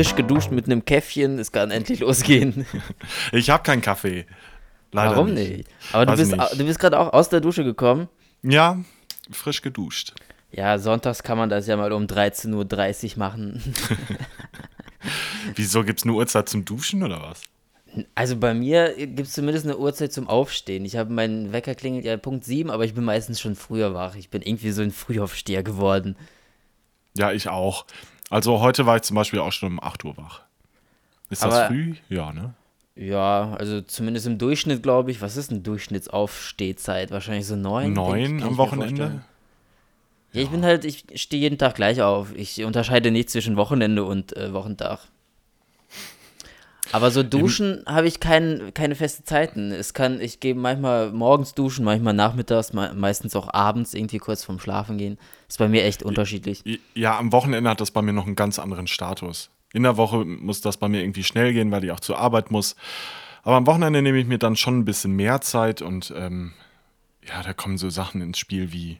frisch geduscht mit einem Käffchen. Es kann endlich losgehen. Ich habe keinen Kaffee. Leider Warum nicht? nicht? Aber du Weiß bist, nicht. du bist gerade auch aus der Dusche gekommen. Ja, frisch geduscht. Ja, sonntags kann man das ja mal um 13.30 Uhr machen. Wieso gibt's eine Uhrzeit zum Duschen oder was? Also bei mir gibt es zumindest eine Uhrzeit zum Aufstehen. Ich habe meinen Wecker klingelt ja Punkt 7, aber ich bin meistens schon früher wach. Ich bin irgendwie so ein Frühaufsteher geworden. Ja, ich auch. Also heute war ich zum Beispiel auch schon um 8 Uhr wach. Ist das Aber- früh? Ja, ne? Ja, also zumindest im Durchschnitt, glaube ich. Was ist eine Durchschnittsaufstehzeit? Wahrscheinlich so neun. Neun am Wochenende? Ja, ich bin halt, ich stehe jeden Tag gleich auf. Ich unterscheide nicht zwischen Wochenende und äh, Wochentag. Aber so duschen habe ich kein, keine feste Zeiten. Es kann, ich gehe manchmal morgens duschen, manchmal nachmittags, me meistens auch abends, irgendwie kurz vorm Schlafen gehen. Ist bei mir echt unterschiedlich. Ja, am Wochenende hat das bei mir noch einen ganz anderen Status. In der Woche muss das bei mir irgendwie schnell gehen, weil ich auch zur Arbeit muss. Aber am Wochenende nehme ich mir dann schon ein bisschen mehr Zeit und ähm, ja, da kommen so Sachen ins Spiel wie,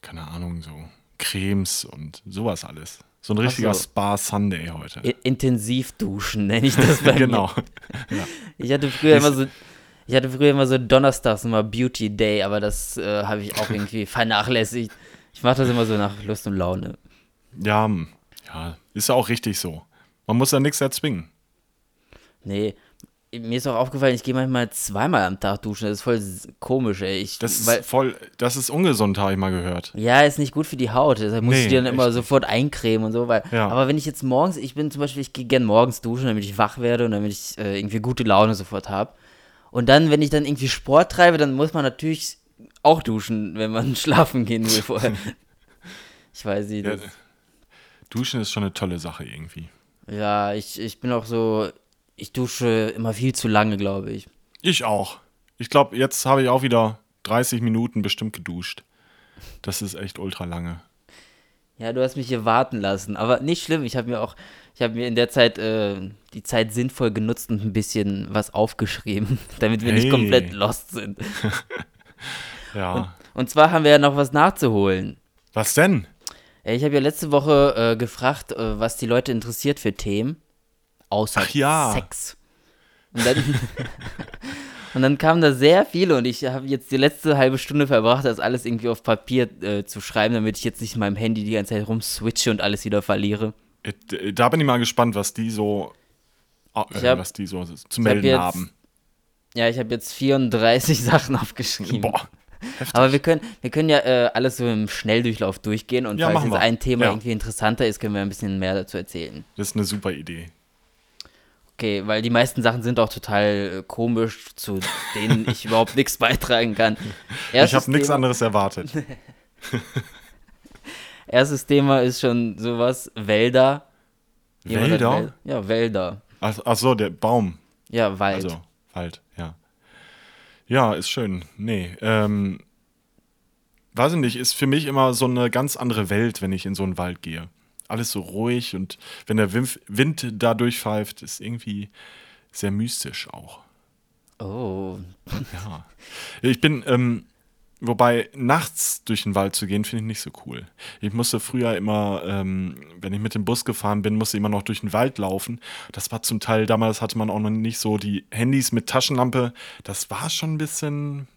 keine Ahnung, so Cremes und sowas alles. So ein richtiger so. Spa-Sunday heute. Intensiv duschen nenne ich das bei genau. mir. Ich hatte früher immer so, ich hatte früher immer so donnerstags immer Beauty Day, aber das äh, habe ich auch irgendwie vernachlässigt. Ich mache das immer so nach Lust und Laune. Ja, ja, ist ja auch richtig so. Man muss ja nichts erzwingen. Nee, mir ist auch aufgefallen, ich gehe manchmal zweimal am Tag duschen. Das ist voll komisch, ey. Ich, Das weil, ist voll, das ist ungesund, habe ich mal gehört. ja, ist nicht gut für die Haut. Deshalb musst Nee, du dir dann immer echt sofort eincremen und so. Weil, Ja. Aber wenn ich jetzt morgens, ich bin zum Beispiel, ich gehe gern morgens duschen, damit ich wach werde und damit ich äh, irgendwie gute Laune sofort habe. Und dann, wenn ich dann irgendwie Sport treibe, dann muss man natürlich auch duschen, wenn man schlafen gehen will vorher. ich weiß nicht. Ja, Das, Duschen ist schon eine tolle Sache irgendwie. ja, ich, ich bin auch so, ich dusche immer viel zu lange, glaube ich. Ich auch. Ich glaube, jetzt habe ich auch wieder 30 Minuten bestimmt geduscht. Das ist echt ultra lange. Ja, du hast mich hier warten lassen, aber nicht schlimm. Ich habe mir auch, ich habe mir in der Zeit äh, die Zeit sinnvoll genutzt und ein bisschen was aufgeschrieben, damit wir nicht Hey. komplett lost sind. Ja. Und zwar haben wir ja noch was nachzuholen. Was denn? Ich habe ja letzte Woche äh, gefragt, äh, was die Leute interessiert für Themen, außer Ach ja. Sex. Und dann, und dann kamen da sehr viele und ich habe jetzt die letzte halbe Stunde verbracht, das alles irgendwie auf Papier äh, zu schreiben, damit ich jetzt nicht in meinem Handy die ganze Zeit rumswitche und alles wieder verliere. Äh, Da bin ich mal gespannt, was die so, äh, Ich hab- was die so zu hab melden jetzt- haben. Ja, ich habe jetzt 34 Sachen aufgeschrieben. Boah. Aber wir können, wir können ja äh, alles so im Schnelldurchlauf durchgehen und Ja, falls jetzt wir. ein Thema Ja. irgendwie interessanter ist, können wir ein bisschen mehr dazu erzählen. Das ist eine super Idee. Okay, weil die meisten Sachen sind auch total äh, komisch, zu denen ich überhaupt nichts beitragen kann. ich Erstes habe nichts anderes erwartet. Erstes Thema ist schon sowas, Wälder. Jemand Wälder? Wäl- Ja, Wälder. Ach, ach so, der Baum. Ja, Wald. Also, Wald, ja. Ja, ist schön. Nee, ähm, weiß ich nicht, ist für mich immer so eine ganz andere Welt, wenn ich in so einen Wald gehe. Alles so ruhig und wenn der Wind, da durchpfeift, ist irgendwie sehr mystisch auch. Oh, Ja. Ich bin, ähm, wobei nachts durch den Wald zu gehen, finde ich nicht so cool. Ich musste früher immer, ähm, wenn ich mit dem Bus gefahren bin, musste ich immer noch durch den Wald laufen. Das war zum Teil, damals hatte man auch noch nicht so die Handys mit Taschenlampe. Das war schon ein bisschen,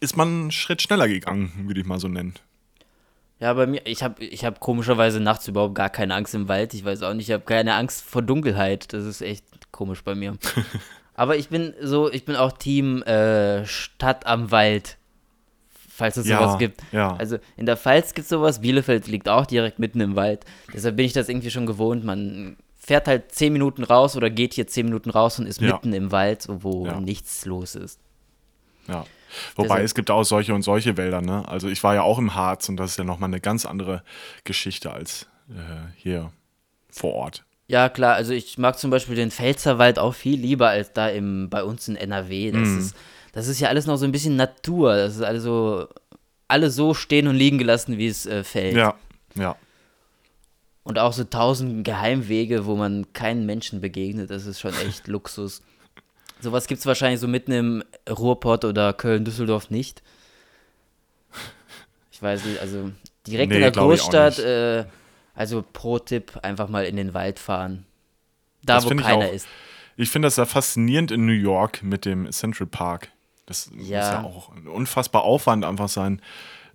ist man einen Schritt schneller gegangen, würde ich mal so nennen. Ja, bei mir, ich habe ich hab komischerweise nachts überhaupt gar keine Angst im Wald. Ich weiß auch nicht, ich habe keine Angst vor Dunkelheit. Das ist echt komisch bei mir. Aber ich bin so, ich bin auch Team äh, Stadt am Wald. Falls es Ja, sowas gibt. ja. Also in der Pfalz gibt es sowas, Bielefeld liegt auch direkt mitten im Wald. Deshalb bin ich das irgendwie schon gewohnt. Man fährt halt zehn Minuten raus oder geht hier zehn Minuten raus und ist Ja. mitten im Wald, wo nichts los ist. Ja. Wobei Deshalb- es gibt auch solche und solche Wälder, ne? Also ich war ja auch im Harz und das ist ja nochmal eine ganz andere Geschichte als äh, hier vor Ort. Ja, klar, also ich mag zum Beispiel den Pfälzerwald auch viel lieber als da im, bei uns in NRW. Das, Mhm. ist, das ist ja alles noch so ein bisschen Natur. Das ist also alles so stehen und liegen gelassen, wie es äh, fällt. Ja, ja. Und auch so tausend Geheimwege, wo man keinen Menschen begegnet. Das ist schon echt Luxus. Sowas gibt es wahrscheinlich so mitten im Ruhrpott oder Köln-Düsseldorf nicht. Ich weiß nicht, also direkt Nee, in der auch Großstadt äh, Also Pro-Tipp, einfach mal in den Wald fahren. Da, Das wo keiner auch. ist. Ich finde das ja faszinierend in New York mit dem Central Park. Das muss Ja. ja auch ein unfassbar Aufwand einfach sein,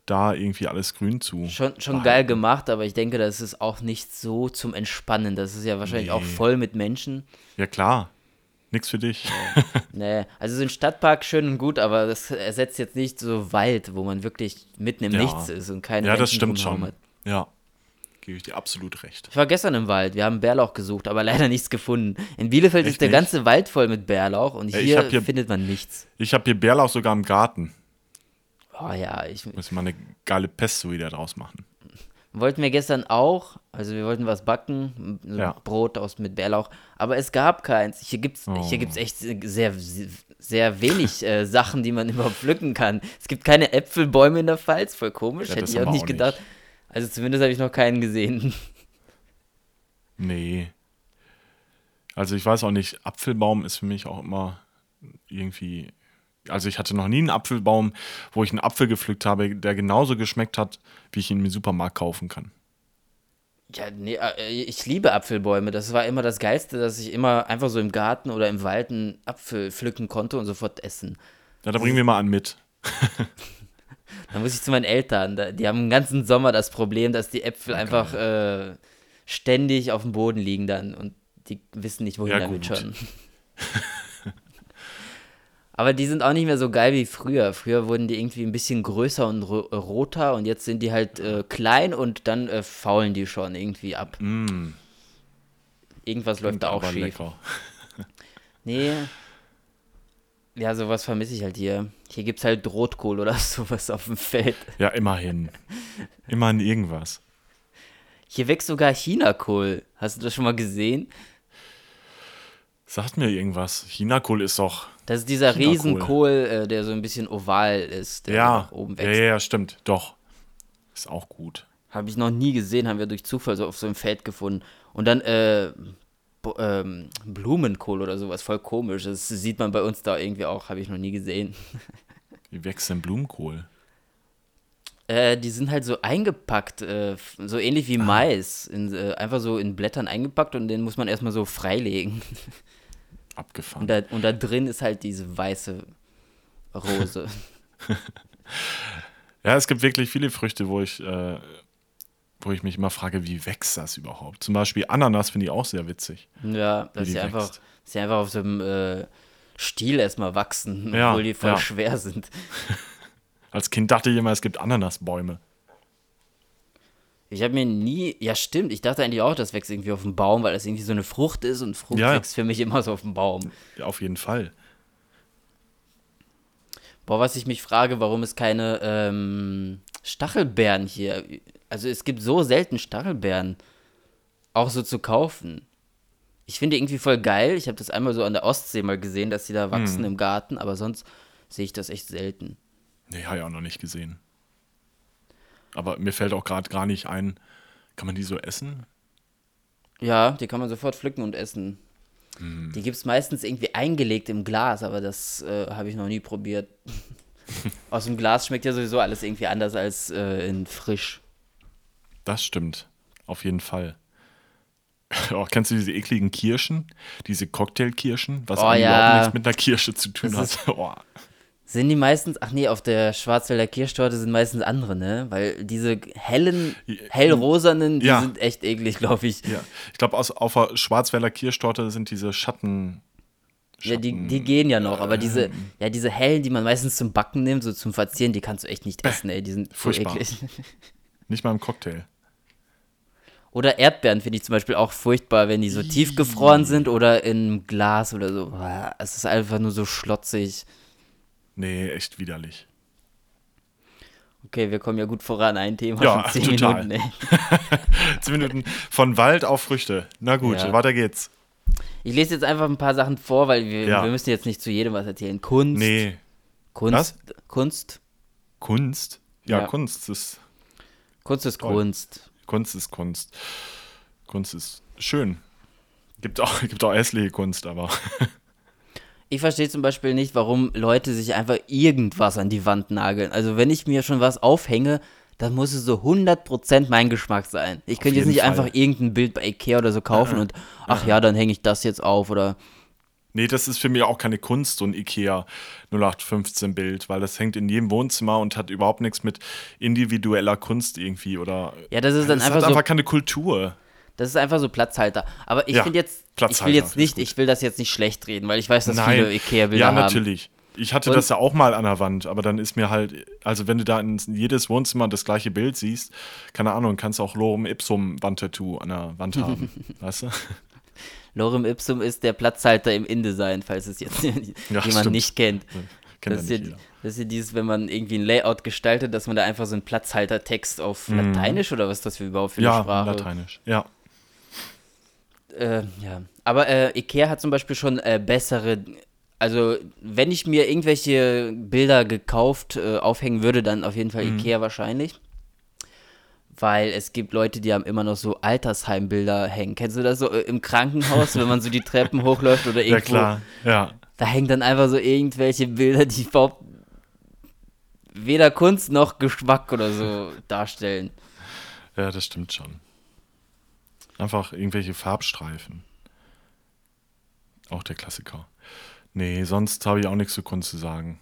da irgendwie alles grün zu. Schon, schon geil gemacht, aber ich denke, das ist auch nicht so zum Entspannen. Das ist ja wahrscheinlich auch Nee. voll mit Menschen. Ja, klar. Nix für dich. Nee, also so ein Stadtpark schön und gut, aber das ersetzt jetzt nicht so Wald, wo man wirklich mitten im Ja. Nichts ist und keine Ja, das Menschen stimmt drumherum schon. hat. Ja. Gebe ich dir absolut recht. Ich war gestern im Wald, wir haben Bärlauch gesucht, aber leider nichts gefunden. In Bielefeld Echt ist der nicht? ganze Wald voll mit Bärlauch und hier, hier- findet man nichts. Ich habe hier Bärlauch sogar im Garten. Oh ja, ich Müssen wir mal eine geile Pesto wieder draus machen. Wollten wir gestern auch, also wir wollten was backen, so Ja. Brot aus mit Bärlauch, aber es gab keins. Hier gibt's, Oh. hier gibt's echt sehr, sehr wenig äh, Sachen, die man überhaupt pflücken kann. Es gibt keine Äpfelbäume in der Pfalz, voll komisch, Ja, hätte ich auch nicht auch gedacht. Also zumindest habe ich noch keinen gesehen. Nee. Also ich weiß auch nicht, Apfelbaum ist für mich auch immer irgendwie. Also ich hatte noch nie einen Apfelbaum, wo ich einen Apfel gepflückt habe, der genauso geschmeckt hat, wie ich ihn im Supermarkt kaufen kann. Ja, nee, äh, ich liebe Apfelbäume. Das war immer das Geilste, dass ich immer einfach so im Garten oder im Wald einen Apfel pflücken konnte und sofort essen. Ja, da bringen wir mal an mit. Dann muss ich zu meinen Eltern. da- Die haben den ganzen Sommer das Problem, dass die Äpfel einfach äh, ständig auf dem Boden liegen dann und die wissen nicht, wohin Ja, damit schon. Aber die sind auch nicht mehr so geil wie früher. Früher wurden die irgendwie ein bisschen größer und ro roter und jetzt sind die halt äh, klein und dann äh, faulen die schon irgendwie ab. Mm, Irgendwas läuft da auch schief. lecker. Nee. Ja, sowas vermisse ich halt hier. Hier gibt's halt Rotkohl oder sowas auf dem Feld. Ja, immerhin. Immerhin irgendwas. Hier wächst sogar Chinakohl. Hast du das schon mal gesehen? Sagt mir irgendwas. Chinakohl ist doch. Das ist dieser Chinakohl. Riesenkohl, äh, der so ein bisschen oval ist, der Ja, nach oben wächst. ja, ja, stimmt. Doch. Ist auch gut. Habe ich noch nie gesehen, haben wir durch Zufall so auf so einem Feld gefunden. Und dann äh, ähm, Blumenkohl oder sowas, voll komisch. Das sieht man bei uns da irgendwie auch, habe ich noch nie gesehen. Wie wächst denn Blumenkohl? Äh, die sind halt so eingepackt, äh, so ähnlich Ah. wie Mais. In, äh, einfach so in Blättern eingepackt und den muss man erstmal so freilegen. Abgefahren. Und da, und da drin ist halt diese weiße Rose. Ja, es gibt wirklich viele Früchte, wo ich, äh, wo ich mich immer frage, wie wächst das überhaupt? Zum Beispiel Ananas finde ich auch sehr witzig. ja, dass sie einfach, wächst. dass sie einfach auf so einem äh, Stiel erstmal wachsen, Ja, obwohl die voll ja. schwer sind. Als Kind dachte ich immer, es gibt Ananasbäume. Ich habe mir nie, ja stimmt, ich dachte eigentlich auch, das wächst irgendwie auf dem Baum, weil das irgendwie so eine Frucht ist und Frucht Ja. wächst für mich immer so auf dem Baum. Ja, auf jeden Fall. Boah, was ich mich frage, warum es keine ähm, Stachelbeeren hier, also es gibt so selten Stachelbeeren auch so zu kaufen. Ich finde irgendwie voll geil, ich habe das einmal so an der Ostsee mal gesehen, dass die da wachsen im Garten, aber sonst sehe ich das echt selten. Nee, habe ich auch noch nicht gesehen. Aber mir fällt auch gerade gar nicht ein, kann man die so essen? Ja, die kann man sofort pflücken und essen. Die gibt es meistens irgendwie eingelegt im Glas, aber das äh, habe ich noch nie probiert. Aus dem Glas schmeckt ja sowieso alles irgendwie anders als äh, in frisch. Das stimmt. Auf jeden Fall. Oh, kennst du diese ekligen Kirschen? Diese Cocktailkirschen? Was Oh, ja. überhaupt nichts mit einer Kirsche zu tun Das hat. Oh, Sind die meistens, ach nee, auf der Schwarzwälder Kirschtorte sind meistens andere, ne? Weil diese hellen, hellrosanen, die Ja. sind echt eklig, glaube ich. ja. Ich glaube, auf der Schwarzwälder Kirschtorte sind diese Schatten. Ja, die, Schatten- die gehen ja noch, aber diese, ja, diese hellen, die man meistens zum Backen nimmt, so zum Verzieren, die kannst du echt nicht essen, ey, die sind Furchtbar. eklig. Nicht mal im Cocktail. Oder Erdbeeren finde ich zum Beispiel auch furchtbar, wenn die so tiefgefroren sind oder in Glas oder so. Es ist einfach nur so schlotzig. Nee, echt widerlich. Okay, wir kommen ja gut voran. Ein Thema Ja, von 10 total. Minuten. Zehn Minuten von Wald auf Früchte. Na gut, Ja. weiter geht's. Ich lese jetzt einfach ein paar Sachen vor, weil wir, Ja. wir müssen jetzt nicht zu jedem was erzählen. Kunst. Nee, Kunst. Kunst. Kunst? Ja, Ja. Kunst ist Kunst ist Toll. Kunst. Kunst ist Kunst. Kunst ist schön. Gibt auch, gibt auch hässliche Kunst, aber Ich verstehe zum Beispiel nicht, warum Leute sich einfach irgendwas an die Wand nageln. Also wenn ich mir schon was aufhänge, das muss es so 100% mein Geschmack sein. Ich könnte jetzt nicht Fall. einfach irgendein Bild bei Ikea oder so kaufen und, ach ja, dann hänge ich das jetzt auf oder, Nee, das ist für mich auch keine Kunst, so ein IKEA 0815 Bild, weil das hängt in jedem Wohnzimmer und hat überhaupt nichts mit individueller Kunst irgendwie oder. Ja, das ist dann das einfach hat so- einfach keine Kultur. das ist einfach so Platzhalter. Aber ich Ja, finde jetzt, ich Platzhalter, will jetzt ich nicht, ich will das jetzt nicht schlecht reden, weil ich weiß, dass viele Ikea-Bilder ja, haben. natürlich. Ich hatte Und- das ja auch mal an der Wand, aber dann ist mir halt, also wenn du da in jedes Wohnzimmer das gleiche Bild siehst, keine Ahnung, kannst auch Lorem Ipsum Wandtattoo an der Wand haben, weißt du? Lorem Ipsum ist der Platzhalter im InDesign, falls es jetzt jemand stimmt. nicht kennt. Kennt Das ist, ja ja, das ist ja dieses, wenn man irgendwie ein Layout gestaltet, dass man da einfach so einen Platzhaltertext auf Mhm. Lateinisch oder was ist das für überhaupt für eine Ja, Sprache? lateinisch. Ja. Äh, ja. Aber äh, Ikea hat zum Beispiel schon äh, bessere. Also, wenn ich mir irgendwelche Bilder gekauft äh, aufhängen würde, dann auf jeden Fall Mhm. Ikea wahrscheinlich. Weil es gibt Leute, die haben immer noch so Altersheimbilder hängen. Kennst du das so äh, im Krankenhaus, wenn man so die Treppen hochläuft oder Ja, irgendwo? klar. Ja. Da hängen dann einfach so irgendwelche Bilder, die überhaupt weder Kunst noch Geschmack oder so darstellen. Ja, das stimmt schon. Einfach irgendwelche Farbstreifen. Auch der Klassiker. Nee, sonst habe ich auch nichts zu Kunst zu sagen.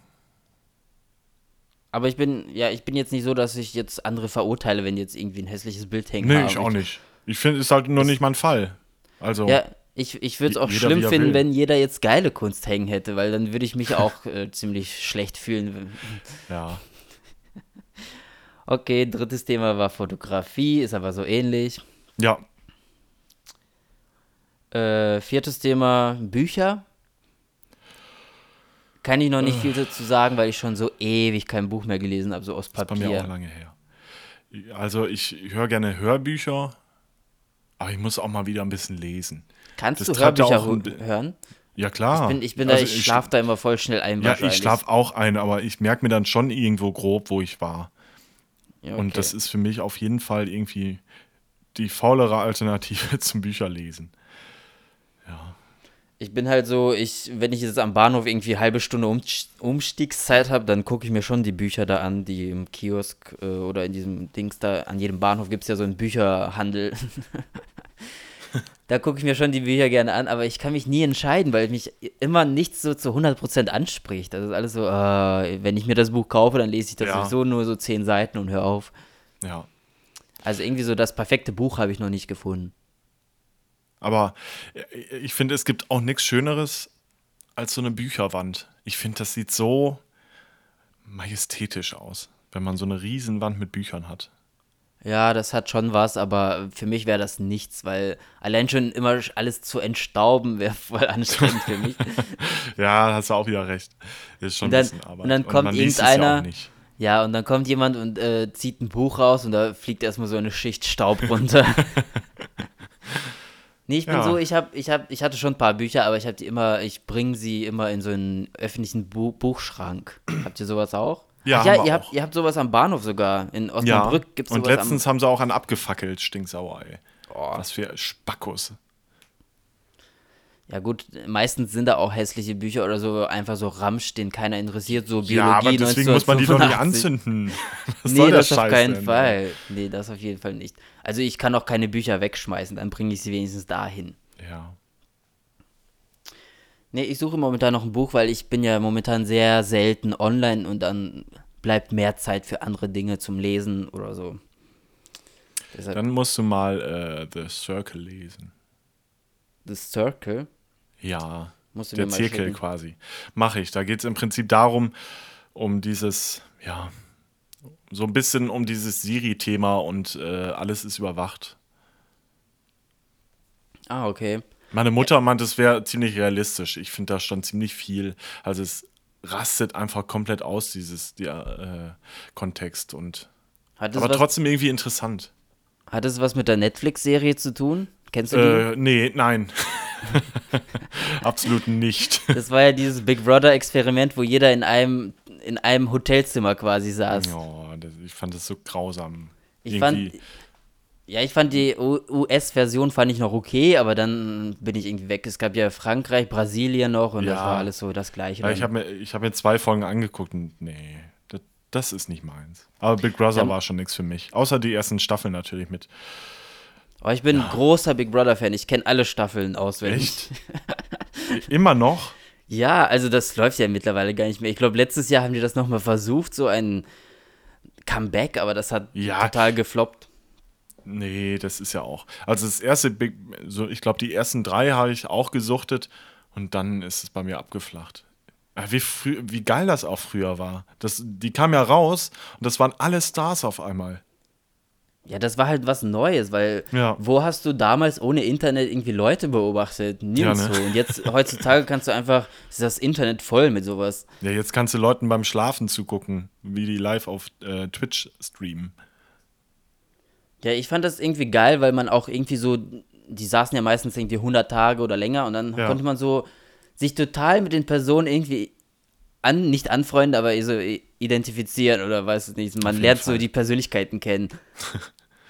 Aber ich bin, ja, ich bin jetzt nicht so, dass ich jetzt andere verurteile, wenn jetzt irgendwie ein hässliches Bild hängen Nee, ich auch nicht. Ich finde, es ist halt nur nicht mein Fall. Also, Ja, ich, ich würde es auch jeder, schlimm finden, will. wenn jeder jetzt geile Kunst hängen hätte, weil dann würde ich mich auch äh, ziemlich schlecht fühlen. ja. Okay, drittes Thema war Fotografie, ist aber so ähnlich. Ja, Äh, viertes Thema Bücher. Kann ich noch nicht viel dazu sagen, weil ich schon so ewig kein Buch mehr gelesen habe, so aus bei mir auch Papier. lange her. Also, ich höre gerne Hörbücher, aber ich muss auch mal wieder ein bisschen lesen. Kannst das du Hörbücher hören? Ja, klar. Ich bin, ich bin Also da, ich schlafe da immer voll schnell ein Ja, ich schlafe auch ein, aber ich merke mir dann schon irgendwo grob, wo ich war. Ja, Und okay. das ist für mich auf jeden Fall irgendwie die faulere Alternative zum Bücherlesen. Ich bin halt so, ich, wenn ich jetzt am Bahnhof irgendwie halbe Stunde um, Umstiegszeit habe, dann gucke ich mir schon die Bücher da an, die im Kiosk äh, oder in diesem Dings da, an jedem Bahnhof gibt es ja so einen Bücherhandel. da gucke ich mir schon die Bücher gerne an, aber ich kann mich nie entscheiden, weil mich immer nichts so zu 100% anspricht. Das ist alles so, äh, wenn ich mir das Buch kaufe, dann lese ich das Ja. sowieso nur so zehn Seiten und höre auf. Ja. Also irgendwie so das perfekte Buch habe ich noch nicht gefunden. Aber äh, ich finde, es gibt auch nichts Schöneres als so eine Bücherwand. Ich finde, das sieht so majestätisch aus, wenn man so eine Riesenwand mit Büchern hat. Ja, das hat schon was, aber für mich wäre das nichts, weil allein schon immer alles zu entstauben wäre voll anstrengend für mich. Ja, hast du auch wieder recht. Ist schon Und dann- ein bisschen Arbeit. und dann kommt ja irgendeiner- nicht. Ja, und dann kommt jemand und äh, zieht ein Buch raus und da fliegt erstmal so eine Schicht Staub runter. nee, ich bin Ja. so, ich hab, ich hab, ich hatte schon ein paar Bücher, aber ich habe die immer, ich bringe sie immer in so einen öffentlichen Bu Buchschrank. Habt ihr sowas auch? Ja, Ach ja ihr, habt, ihr habt sowas am Bahnhof sogar. In Ja, Osnabrück gibt es und sowas letztens haben sie auch einen abgefackelt, stinksauer, ey. Oh. Was für Spackos. Ja gut, meistens sind da auch hässliche Bücher oder so, einfach so Ramsch, den keiner interessiert, so Biologie Ja, aber deswegen muss man die doch nicht 1985. anzünden. Was nee, das auf Scheiß keinen denn? Fall. Nee, das auf jeden Fall nicht. Also ich kann auch keine Bücher wegschmeißen, dann bringe ich sie wenigstens dahin. Ja. Nee, ich suche momentan noch ein Buch, weil ich bin ja momentan sehr selten online und dann bleibt mehr Zeit für andere Dinge zum Lesen oder so. Deshalb Dann musst du mal äh, The Circle lesen. The Circle. Ja, der Zirkel schicken. quasi. Mache ich. Da geht es im Prinzip darum, um dieses, ja, so ein bisschen um dieses Siri-Thema und äh, alles ist überwacht. Ah, okay. Meine Mutter meint, es wäre ziemlich realistisch. Ich finde da schon ziemlich viel. Also es rastet einfach komplett aus, dieses der, äh, Kontext. Und, aber was, trotzdem irgendwie interessant. hat es was mit der Netflix-Serie zu tun? Kennst du die? Äh, nee, nein. Absolut nicht. Das war ja dieses Big Brother-Experiment, wo jeder in einem, in einem Hotelzimmer quasi saß. Ja, das, ich fand das so grausam. Ich Irgendwie- fand, ja, ich fand die US-Version fand ich noch okay, aber dann bin ich irgendwie weg. Es gab ja Frankreich, Brasilien noch und das Ja. war alles so das Gleiche. Ich dann. habe mir, ich hab mir zwei Folgen angeguckt und nee, das, das ist nicht meins. Aber Big Brother Ja. war schon nichts für mich. Außer die ersten Staffeln natürlich mit. Aber ich bin ein großer Big Brother-Fan. Ich kenne alle Staffeln auswendig. Echt? Immer noch? Ja, also das läuft ja mittlerweile gar nicht mehr. Ich glaube, letztes Jahr haben die das nochmal versucht, so ein Comeback, aber das hat Ja. total gefloppt. Nee, das ist ja auch. Also das erste Big, so ich glaube, die ersten drei habe ich auch gesuchtet und dann ist es bei mir abgeflacht. Ja, Wie, frü wie geil das auch früher war. Das, die kam ja raus und das waren alle Stars auf einmal. Ja, das war halt was Neues, weil Ja. wo hast du damals ohne Internet irgendwie Leute beobachtet? Nirgendwo. Ja, ne? Und jetzt, heutzutage kannst du einfach, ist das Internet voll mit sowas. Ja, jetzt kannst du Leuten beim Schlafen zugucken, wie die live auf äh, Twitch streamen. Ja, ich fand das irgendwie geil, weil man auch irgendwie so, die saßen ja meistens irgendwie 100 Tage oder länger und dann Ja. konnte man so sich total mit den Personen irgendwie an, nicht anfreunden, aber so identifizieren oder weiß es nicht. Man lernt so Fall. die Persönlichkeiten kennen.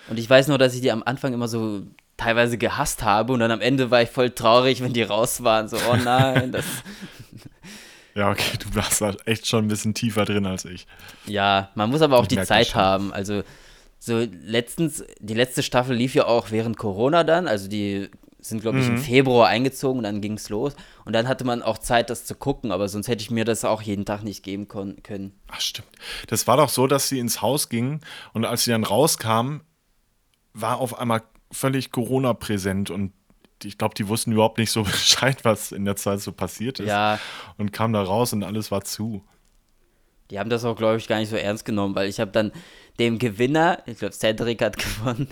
und ich weiß nur, dass ich die am Anfang immer so teilweise gehasst habe und dann am Ende war ich voll traurig, wenn die raus waren. So, oh nein, das. Ja, okay, du warst da echt schon ein bisschen tiefer drin als ich. Ja, man muss aber auch Ich die Zeit haben. Also, so letztens, die letzte Staffel lief ja auch während Corona dann. Also, die sind, glaube Mhm. ich, im Februar eingezogen und dann ging es los. Und dann hatte man auch Zeit, das zu gucken, aber sonst hätte ich mir das auch jeden Tag nicht geben können. Ach, stimmt. Das war doch so, dass sie ins Haus gingen und als sie dann rauskamen, war auf einmal völlig Corona präsent und ich glaube, die wussten überhaupt nicht so Bescheid, was in der Zeit so passiert ist. Ja, Und kamen da raus und alles war zu. die haben das auch, glaube ich, gar nicht so ernst genommen, weil ich habe dann dem Gewinner, ich glaube, Cedric hat gewonnen.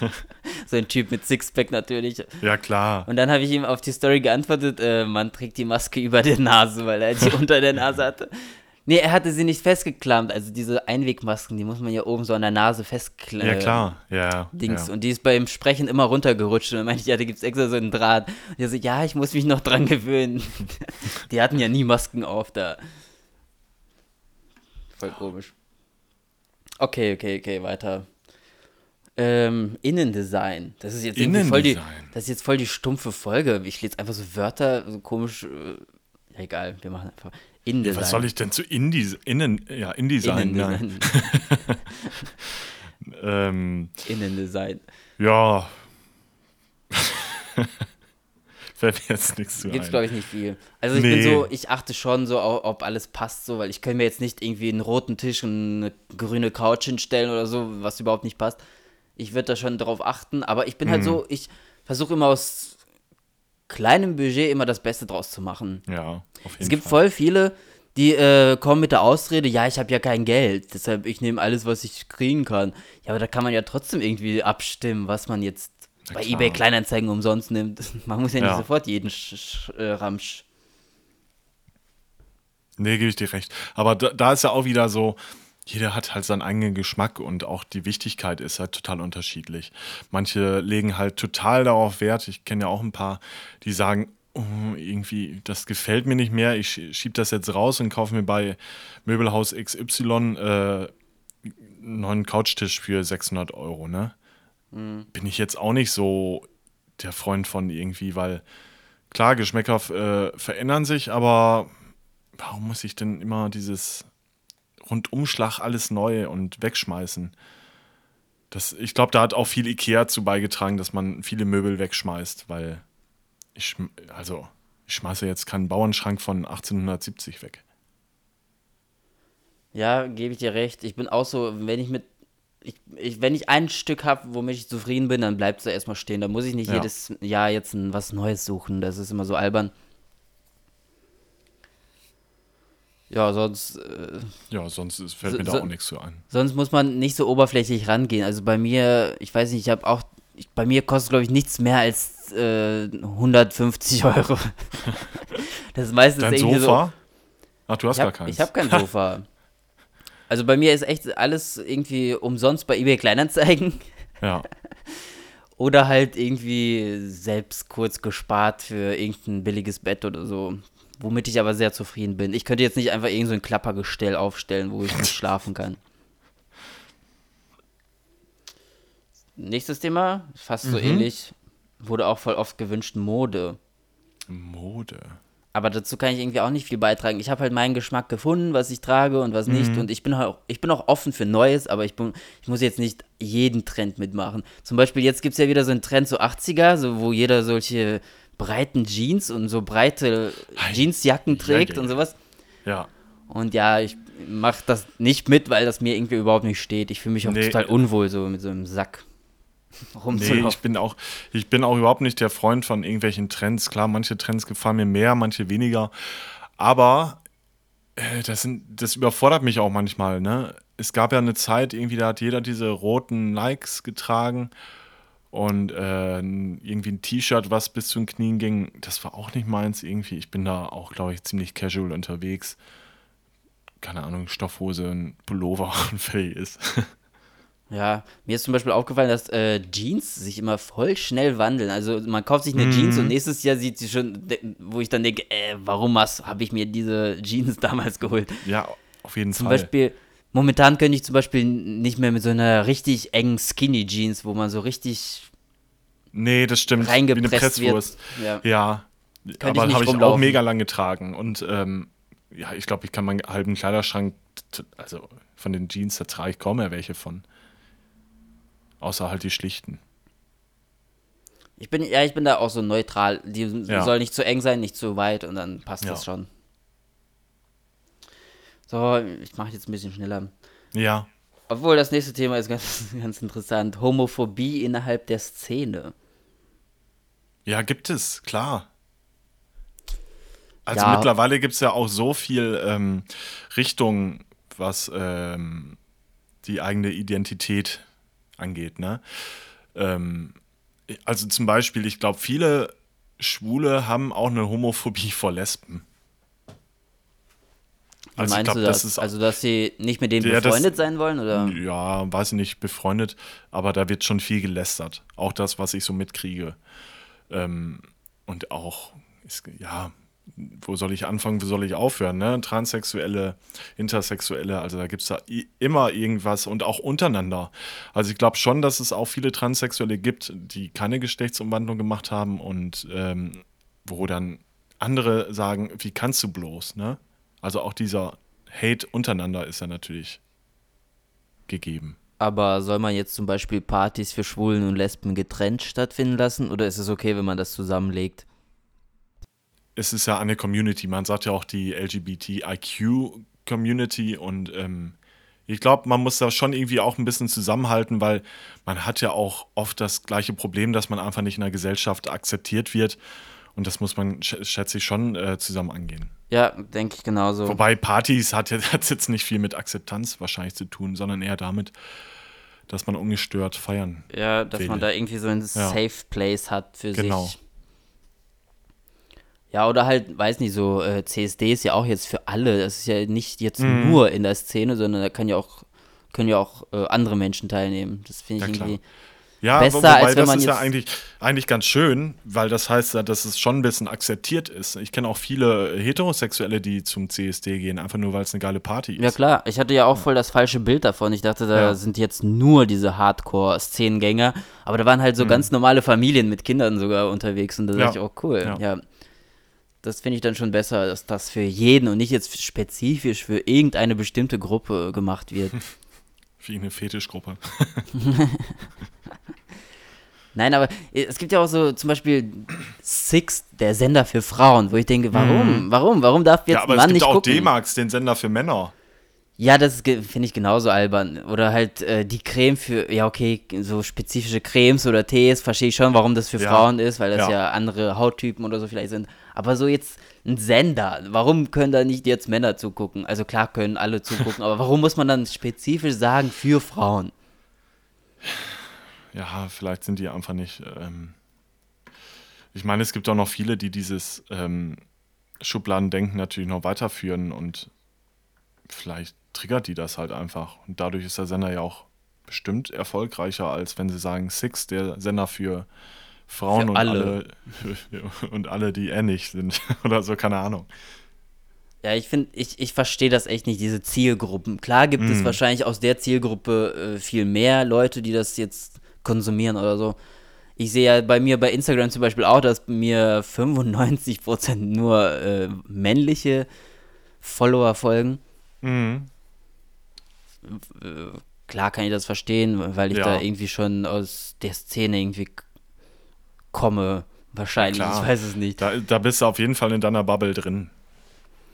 so ein Typ mit Sixpack natürlich. Ja, klar. Und dann habe ich ihm auf die Story geantwortet, äh, man trägt die Maske über der Nase, weil er die unter der Nase hatte. Nee, er hatte sie nicht festgeklammt. Also diese Einwegmasken, die muss man ja oben so an der Nase festklemmen. Ja, klar. Ja. Dings. ja. Und die ist beim Sprechen immer runtergerutscht. Und dann meinte ich, ja, da gibt es extra so einen Draht. Und er so, ja, ich muss mich noch dran gewöhnen. die hatten ja nie Masken auf da. Voll komisch. Okay, okay, okay, weiter. Ähm, Innendesign. Das ist jetzt irgendwie voll die, Innendesign. das ist jetzt voll die stumpfe Folge. Ich lese einfach so Wörter, so komisch. Äh, ja, egal, wir machen einfach Innendesign. Was soll ich denn zu Indie, Innen, ja, InDesign? Nein. Innendesign. Ähm, Innendesign. ja. Fällt mir jetzt nichts zu Gibt's, glaube ich, nicht viel. Also ich bin Nee. so, ich achte schon so, ob alles passt so, weil ich könnte mir jetzt nicht irgendwie einen roten Tisch und eine grüne Couch hinstellen oder so, was überhaupt nicht passt. Ich würde da schon drauf achten, aber ich bin halt so, ich versuche immer aus kleinem Budget immer das Beste draus zu machen. Ja, auf jeden Es gibt Fall. voll viele, die äh, kommen mit der Ausrede, ja, ich habe ja kein Geld, deshalb ich nehme alles, was ich kriegen kann. Ja, aber da kann man ja trotzdem irgendwie abstimmen, was man jetzt Na bei klar. eBay Kleinanzeigen umsonst nimmt. Man muss ja nicht Ja. sofort jeden Sch Sch äh, Ramsch. Nee, gebe ich dir recht. Aber da, da ist ja auch wieder so, jeder hat halt seinen eigenen Geschmack und auch die Wichtigkeit ist halt total unterschiedlich. Manche legen halt total darauf Wert. Ich kenne ja auch ein paar, die sagen, oh, irgendwie, das gefällt mir nicht mehr. Ich schie- schieb das jetzt raus und kaufe mir bei Möbelhaus XY äh, einen neuen Couchtisch für 600 Euro, ne? Bin ich jetzt auch nicht so der Freund von irgendwie, weil klar, Geschmäcker äh, verändern sich, aber warum muss ich denn immer dieses Rundumschlag alles neu und wegschmeißen? Das, ich glaube, da hat auch viel Ikea zu beigetragen, dass man viele Möbel wegschmeißt, weil ich, also, ich schmeiße jetzt keinen Bauernschrank von 1870 weg. Ja, gebe ich dir recht. Ich bin auch so, wenn ich mit. Ich, ich, wenn ich ein Stück habe, womit ich zufrieden bin, dann bleibt es da erstmal stehen. Da muss ich nicht Ja. jedes Jahr jetzt ein, was Neues suchen. Das ist immer so albern. Ja, sonst, äh, Ja, sonst fällt So- mir da so- auch nichts zu ein. sonst muss man nicht so oberflächlich rangehen. Also bei mir, ich weiß nicht, ich habe auch, ich, bei mir kostet, glaube ich, nichts mehr als äh, 150 Euro. das ist meistens Dein irgendwie so. Sofa? Ach, du hast Ich gar habe keins. hab kein Sofa. also bei mir ist echt alles irgendwie umsonst bei eBay Kleinanzeigen ja. oder halt irgendwie selbst kurz gespart für irgendein billiges Bett oder so. Womit ich aber sehr zufrieden bin. Ich könnte jetzt nicht einfach irgend so ein Klappergestell aufstellen, wo ich nicht schlafen kann. Nächstes Thema, fast so ähnlich, wurde auch voll oft gewünscht, Mode. Mode. aber dazu kann ich irgendwie auch nicht viel beitragen. Ich habe halt meinen Geschmack gefunden, was ich trage und was nicht. Mhm. Und ich bin auch, ich bin auch offen für Neues, aber ich, bin, ich muss jetzt nicht jeden Trend mitmachen. Zum Beispiel, jetzt gibt es ja wieder so einen Trend, so 80er, so, wo jeder solche breiten Jeans und so breite Ei. Jeansjacken Ja, trägt ja, und ja. sowas. Ja. Und ja, ich mache das nicht mit, weil das mir irgendwie überhaupt nicht steht. Ich fühle mich auch Nee. total unwohl, so mit so einem Sack Nee, ich bin auch, ich bin auch überhaupt nicht der Freund von irgendwelchen Trends. Klar, manche Trends gefallen mir mehr, manche weniger. Aber äh, das, sind, das überfordert mich auch manchmal. Ne? Es gab ja eine Zeit, irgendwie, da hat jeder diese roten Nikes getragen und äh, irgendwie ein T-Shirt, was bis zu den Knien ging. Das war auch nicht meins irgendwie. Ich bin da auch, glaube ich, ziemlich casual unterwegs. Keine Ahnung, Stoffhose, ein Pullover und fertig ist. Ja, mir ist zum Beispiel aufgefallen, dass äh, Jeans sich immer voll schnell wandeln. Also man kauft sich Mhm. eine Jeans und nächstes Jahr sieht sie schon, wo ich dann denke, äh, warum habe ich mir diese Jeans damals geholt? ja, auf jeden Zum Fall. Beispiel, momentan könnte ich zum Beispiel nicht mehr mit so einer richtig engen Skinny Jeans, wo man so richtig Nee, das stimmt. reingepresst Wie eine Presswurst. wird. Ja. Ja, ich aber habe ich auch mega lang getragen. Und ähm, ja, ich glaube, ich kann meinen halben Kleiderschrank, also von den Jeans, da trage ich kaum mehr welche von. Außer halt die schlichten. Ich bin, ja, ich bin da auch so neutral. Die Ja. soll nicht zu eng sein, nicht zu weit und dann passt Ja. das schon. So, ich mache jetzt ein bisschen schneller. Ja. Obwohl, das nächste Thema ist ganz, ganz interessant. Homophobie innerhalb der Szene. Ja, gibt es, klar. Also Ja. mittlerweile gibt es ja auch so viel ähm, Richtung, was ähm, die eigene Identität angeht. Ne? Ähm, also zum Beispiel, ich glaube, viele Schwule haben auch eine Homophobie vor Lesben. Wie Also meinst glaube, du das? das also, dass sie nicht mit denen Ja, das- befreundet sein wollen? Oder? ja, weiß ich nicht, befreundet, aber da wird schon viel gelästert. Auch das, was ich so mitkriege. Ähm, und auch, ist, ja, wo soll ich anfangen, wo soll ich aufhören? Ne? Transsexuelle, Intersexuelle, also da gibt es da immer irgendwas und auch untereinander. Also ich glaube schon, dass es auch viele Transsexuelle gibt, die keine Geschlechtsumwandlung gemacht haben und ähm, wo dann andere sagen, wie kannst du bloß? Ne? Also auch dieser Hate untereinander ist ja natürlich gegeben. Aber soll man jetzt zum Beispiel Partys für Schwulen und Lesben getrennt stattfinden lassen? Oder ist es okay, wenn man das zusammenlegt? es ist ja eine Community. Man sagt ja auch die LGBTIQ-Community und ähm, ich glaube, man muss da schon irgendwie auch ein bisschen zusammenhalten, weil man hat ja auch oft das gleiche Problem, dass man einfach nicht in der Gesellschaft akzeptiert wird. Und das muss man, sch schätze ich, schon äh, zusammen angehen. Ja, denke ich genauso. Wobei Partys hat hat's jetzt nicht viel mit Akzeptanz wahrscheinlich zu tun, sondern eher damit, dass man ungestört feiern. ja, dass man will. da irgendwie so ein Ja. Safe Place hat für Genau. sich. Ja, oder halt, weiß nicht, so äh, CSD ist ja auch jetzt für alle. Das ist ja nicht jetzt Mhm. nur in der Szene, sondern da kann ja auch, können ja auch äh, andere Menschen teilnehmen. Das finde ich Ja, klar. Ja, Besser, wo- wobei als wenn das man ist ja eigentlich, eigentlich ganz schön, weil das heißt ja, dass es schon ein bisschen akzeptiert ist. Ich kenne auch viele Heterosexuelle, die zum CSD gehen, einfach nur, weil es eine geile Party ist. Ja klar, ich hatte ja auch voll das falsche Bild davon. Ich dachte, da Ja. sind jetzt nur diese Hardcore-Szenengänger, aber da waren halt so ganz normale Familien mit Kindern sogar unterwegs und da Mhm. Ja. dachte ich, oh cool, ja. Ja. Das finde ich dann schon besser, dass das für jeden und nicht jetzt spezifisch für irgendeine bestimmte Gruppe gemacht wird. Wie eine Fetischgruppe. Nein, aber es gibt ja auch so zum Beispiel Six, der Sender für Frauen, wo ich denke, warum, warum, warum darf jetzt Mhm. ja, aber ein es Mann gibt nicht auch gucken? D-Max, den Sender für Männer. Ja, das finde ich genauso albern. Oder halt äh, die Creme für, ja okay, so spezifische Cremes oder Tees, verstehe ich schon, warum das für Ja. Frauen ist, weil das ja. Ja. andere Hauttypen oder so vielleicht sind. Aber so jetzt ein Sender, warum können da nicht jetzt Männer zugucken? Also klar können alle zugucken, aber warum muss man dann spezifisch sagen für Frauen? Ja, vielleicht sind die einfach nicht. Ähm ich meine, es gibt auch noch viele, die dieses ähm, Schubladendenken natürlich noch weiterführen und vielleicht triggert die das halt einfach. Und dadurch ist der Sender ja auch bestimmt erfolgreicher, als wenn sie sagen, Six, der Sender für Frauen und alle. alle. und alle, die ähnlich sind. Oder so, keine Ahnung. Ja, ich finde, ich, ich verstehe das echt nicht, diese Zielgruppen. Klar gibt Mhm. es wahrscheinlich aus der Zielgruppe äh, viel mehr Leute, die das jetzt konsumieren oder so. ich sehe ja bei mir bei Instagram zum Beispiel auch, dass mir 95% nur äh, männliche Follower folgen. Mhm. Äh, klar kann ich das verstehen, weil ich Ja. da irgendwie schon aus der Szene irgendwie komme. Wahrscheinlich, Klar. ich weiß es nicht. Da, da bist du auf jeden Fall in deiner Bubble drin.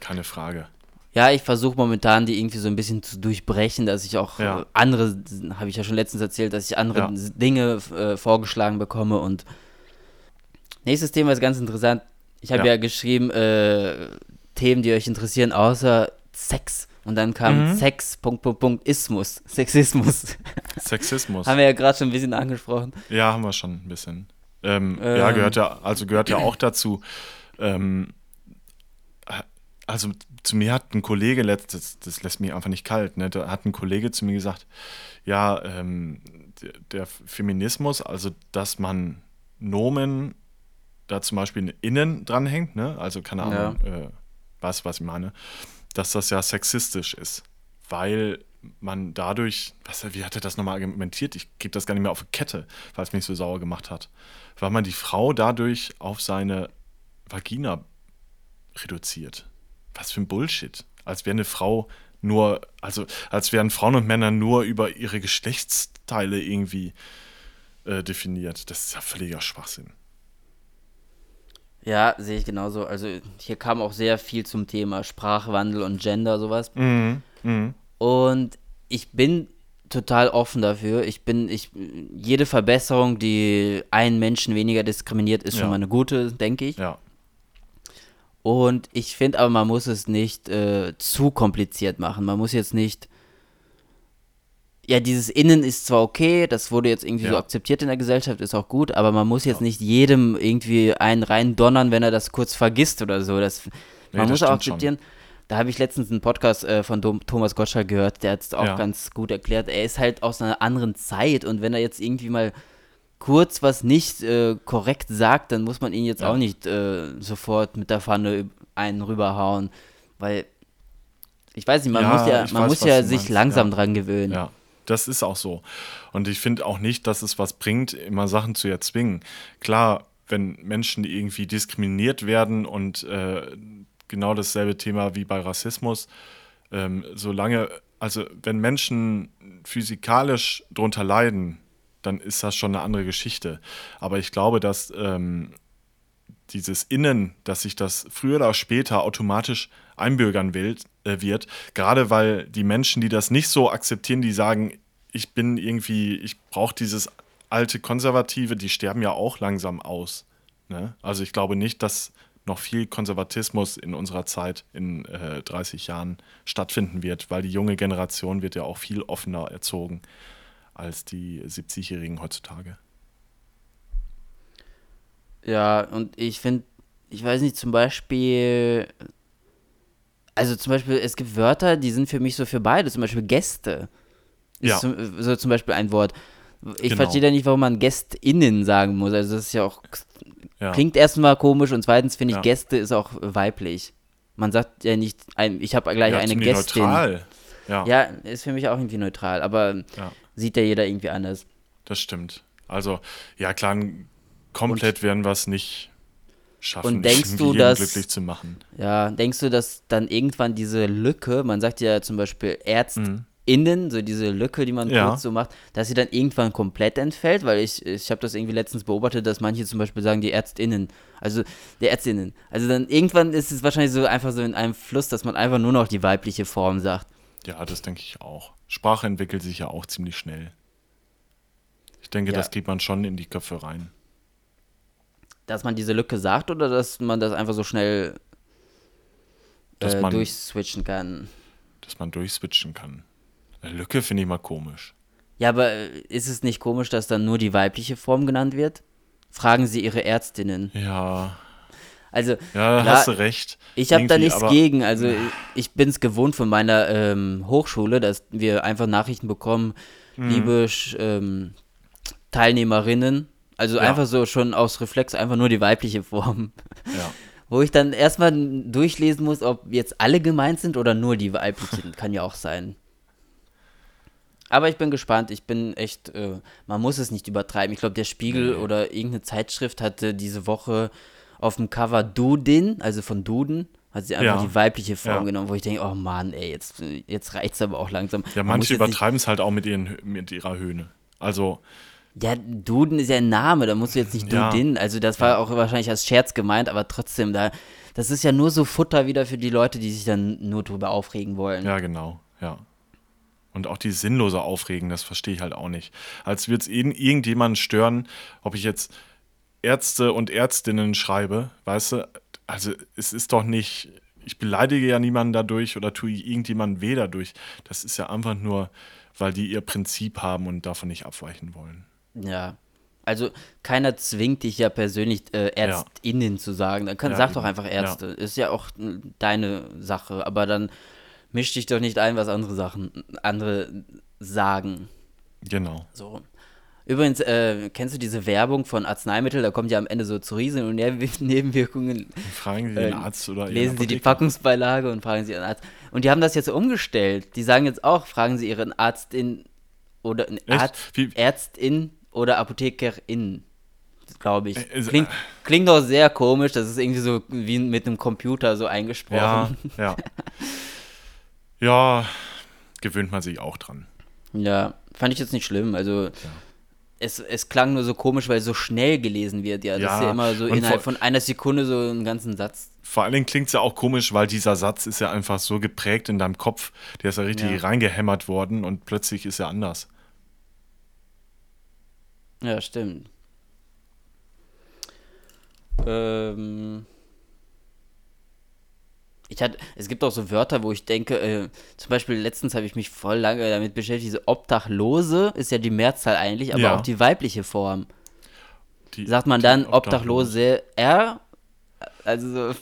Keine Frage. Ja, ich versuche momentan die irgendwie so ein bisschen zu durchbrechen, dass ich auch Ja. äh, andere, habe ich ja schon letztens erzählt, dass ich andere Ja. Dinge äh, vorgeschlagen bekomme und nächstes Thema ist ganz interessant. Ich habe Ja. ja. geschrieben, äh, Themen, die euch interessieren, außer Sex. Und dann kam Mhm. Sex, Punkt, Punkt, Punkt, Ismus, Sexismus. Sexismus. haben wir ja gerade schon ein bisschen angesprochen. Ja, haben wir schon ein bisschen. Ähm, Ähm. Ja, gehört ja, also gehört ja auch dazu. Ähm, also zu mir hat ein Kollege letztes, das lässt mich einfach nicht kalt, ne? Da hat ein Kollege zu mir gesagt, ja, ähm, der, Feminismus, also dass man Nomen da zum Beispiel innen dranhängt, ne? Also keine Ahnung, äh, was, was ich meine, dass das ja sexistisch ist, weil man dadurch, was, wie hat er das nochmal argumentiert? Ich gebe das gar nicht mehr auf die Kette, weil es mich so sauer gemacht hat. Weil man die Frau dadurch auf seine Vagina reduziert. Was für ein Bullshit. Als wäre eine Frau nur, also als wären Frauen und Männer nur über ihre Geschlechtsteile irgendwie äh, definiert. Das ist ja völliger Schwachsinn. Ja, sehe ich genauso. Also hier kam auch sehr viel zum Thema Sprachwandel und Gender, sowas. Mhm. Mhm. Und ich bin total offen dafür. Ich bin, ich, jede Verbesserung, die einen Menschen weniger diskriminiert, ist Ja. schon mal eine gute, denke ich. Ja. Und ich finde aber, man muss es nicht äh, zu kompliziert machen. Man muss jetzt nicht. Ja, dieses Innen ist zwar okay, das wurde jetzt irgendwie so Ja. akzeptiert in der Gesellschaft, ist auch gut, aber man muss jetzt nicht jedem irgendwie einen rein donnern, wenn er das kurz vergisst oder so. Das, man das muss auch stimmt schon. Da habe ich letztens einen Podcast äh, von Dom Thomas Gottschalk gehört, der hat es auch Ja. ganz gut erklärt. Er ist halt aus einer anderen Zeit und wenn er jetzt irgendwie mal kurz was nicht äh, korrekt sagt, dann muss man ihn jetzt Ja. auch nicht äh, sofort mit der Pfanne einen rüberhauen, weil ich weiß nicht, man Ja, muss ja, man weiß, muss ja sich meinst, langsam dran gewöhnen. Ja, das ist auch so. Und ich finde auch nicht, dass es was bringt, immer Sachen zu erzwingen. Klar, wenn Menschen irgendwie diskriminiert werden und äh, genau dasselbe Thema wie bei Rassismus, ähm, solange, also wenn Menschen physikalisch drunter leiden, dann ist das schon eine andere Geschichte. Aber ich glaube, dass ähm, dieses Innen, dass sich das früher oder später automatisch einbürgern will, äh, wird, gerade weil die Menschen, die das nicht so akzeptieren, die sagen, ich bin irgendwie, ich brauche dieses alte Konservative, die sterben ja auch langsam aus. Ne? Also ich glaube nicht, dass noch viel Konservatismus in unserer Zeit in äh, 30 Jahren stattfinden wird, weil die junge Generation wird ja auch viel offener erzogen als die 70-Jährigen heutzutage. Ja, und ich finde, ich weiß nicht, zum Beispiel, also zum Beispiel, es gibt Wörter, die sind für mich so für beide, zum Beispiel Gäste. Ist Ja. zum, so zum Beispiel ein Wort. Ich Genau. verstehe da nicht, warum man GästInnen sagen muss. Also das ist ja auch, Ja. klingt erstmal komisch und zweitens finde ich, Ja. Gäste ist auch weiblich. Man sagt ja nicht, ein, ich habe gleich ja, eine Gästin. neutral. Ja, Ja, ist für mich auch irgendwie neutral, aber sieht ja jeder irgendwie anders. das stimmt. Also, ja klar, komplett werden wir es nicht schaffen, Und denkst du, dass- glücklich zu machen. Ja, denkst du, dass dann irgendwann diese Lücke, man sagt ja zum Beispiel ÄrztInnen, so diese Lücke, die man. Ja. kurz so macht, dass sie dann irgendwann komplett entfällt? Weil ich, ich habe das irgendwie letztens beobachtet, dass manche zum Beispiel sagen, die ÄrztInnen, also die ÄrztInnen. Also dann irgendwann ist es wahrscheinlich so einfach so in einem Fluss, dass man einfach nur noch die weibliche Form sagt. Ja, das denke ich auch. Sprache entwickelt sich ja auch ziemlich schnell. Ich denke, Ja. das geht man schon in die Köpfe rein. Dass man diese Lücke sagt oder dass man das einfach so schnell Dass äh, man- durchswitchen kann? Dass man durchswitchen kann. Eine Lücke finde ich mal komisch. Ja, aber äh, ist es nicht komisch, dass dann nur die weibliche Form genannt wird? Fragen Sie Ihre Ärztinnen. Ja, Also, ja, klar, hast du recht. Ich habe da nichts gegen. Also ich bin es gewohnt von meiner ähm, Hochschule, dass wir einfach Nachrichten bekommen, Mhm. liebe ähm, Teilnehmerinnen. Also Ja. einfach so schon aus Reflex einfach nur die weibliche Form. Ja. Wo ich dann erstmal durchlesen muss, ob jetzt alle gemeint sind oder nur die weiblichen. Kann ja auch sein. Aber ich bin gespannt. Ich bin echt, äh, man muss es nicht übertreiben. Ich glaube, der Spiegel Nee. oder irgendeine Zeitschrift hatte diese Woche auf dem Cover Dudin, also von Duden, hat sie einfach Ja. die weibliche Form Ja. genommen, wo ich denke, oh Mann, ey, jetzt, jetzt reicht es aber auch langsam. Ja, Man manche übertreiben es halt auch mit, ihren, mit ihrer Höhne. Also, Ja, Duden ist ja ein Name, da musst du jetzt nicht Ja. Dudin. Also das war auch wahrscheinlich als Scherz gemeint, aber trotzdem, da, das ist ja nur so Futter wieder für die Leute, die sich dann nur drüber aufregen wollen. ja, genau, ja. Und auch die sinnlose Aufregen, das verstehe ich halt auch nicht. Als würde es irgendjemanden stören, ob ich jetzt Ärzte und Ärztinnen schreibe, weißt du? Also, es ist doch nicht, ich beleidige ja niemanden dadurch oder tue irgendjemandem weh dadurch. Das ist ja einfach nur, weil die ihr Prinzip haben und davon nicht abweichen wollen. Ja. Also keiner zwingt dich ja persönlich äh, ÄrztInnen zu sagen. Dann kann, Ja, sag doch eben. einfach Ärzte. Ist ja auch äh, deine Sache. Aber dann misch dich doch nicht ein, was andere Sachen, andere sagen. Genau. So. Übrigens, äh, kennst du diese Werbung von Arzneimitteln? Da kommt ja am Ende so zu Riesen und Nebenwir- Nebenwirkungen. Fragen Sie den Äh, Arzt oder Lesen Sie die. Packungsbeilage und fragen Sie Ihren Arzt. Und die haben das jetzt umgestellt. Die sagen jetzt auch, fragen Sie Ihren Arztin oder einen Echt? Arzt, Ärztin oder Apothekerin, glaube ich. Äh, Klingt, klingt doch sehr komisch. Das ist irgendwie so wie mit einem Computer so eingesprochen. Ja, ja. ja, gewöhnt man sich auch dran. Ja, fand ich jetzt nicht schlimm. Also es, es klang nur so komisch, weil so schnell gelesen wird. Ja, das Ja, ist ja immer so innerhalb vor- von einer Sekunde so einen ganzen Satz. Vor allen Dingen klingt es ja auch komisch, weil dieser Satz ist ja einfach so geprägt in deinem Kopf. Der ist ja richtig Ja. reingehämmert worden und plötzlich ist er anders. Ja, stimmt. Ähm, ich hatte, es gibt auch so Wörter, wo ich denke, äh, zum Beispiel letztens habe ich mich voll lange damit beschäftigt, diese Obdachlose ist ja die Mehrzahl eigentlich, aber Ja. auch die weibliche Form. Die, Sagt man dann Obdachlose R? Also so,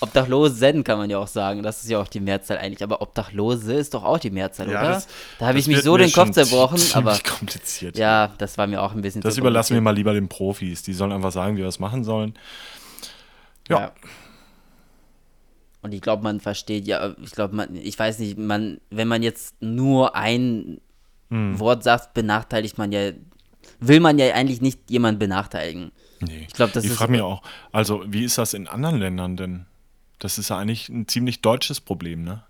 Obdachlosen kann man ja auch sagen, das ist ja auch die Mehrzahl eigentlich, aber Obdachlose ist doch auch die Mehrzahl, Ja, oder? das- da habe ich mich so den Kopf zerbrochen, aber kompliziert. ja, das war mir auch ein bisschen Das überlassen wir mal lieber den Profis. Die sollen einfach sagen, wie wir es machen sollen. Ja. Und ich glaube, man versteht ja, ich glaube, man, ich weiß nicht, man, wenn man jetzt nur ein Hm. Wort sagt, benachteiligt man ja, will man ja eigentlich nicht jemanden benachteiligen. Nee. Ich glaub, das ich ist- frage mich auch, also wie ist das in anderen Ländern denn? Das ist ja eigentlich ein ziemlich deutsches Problem, ne?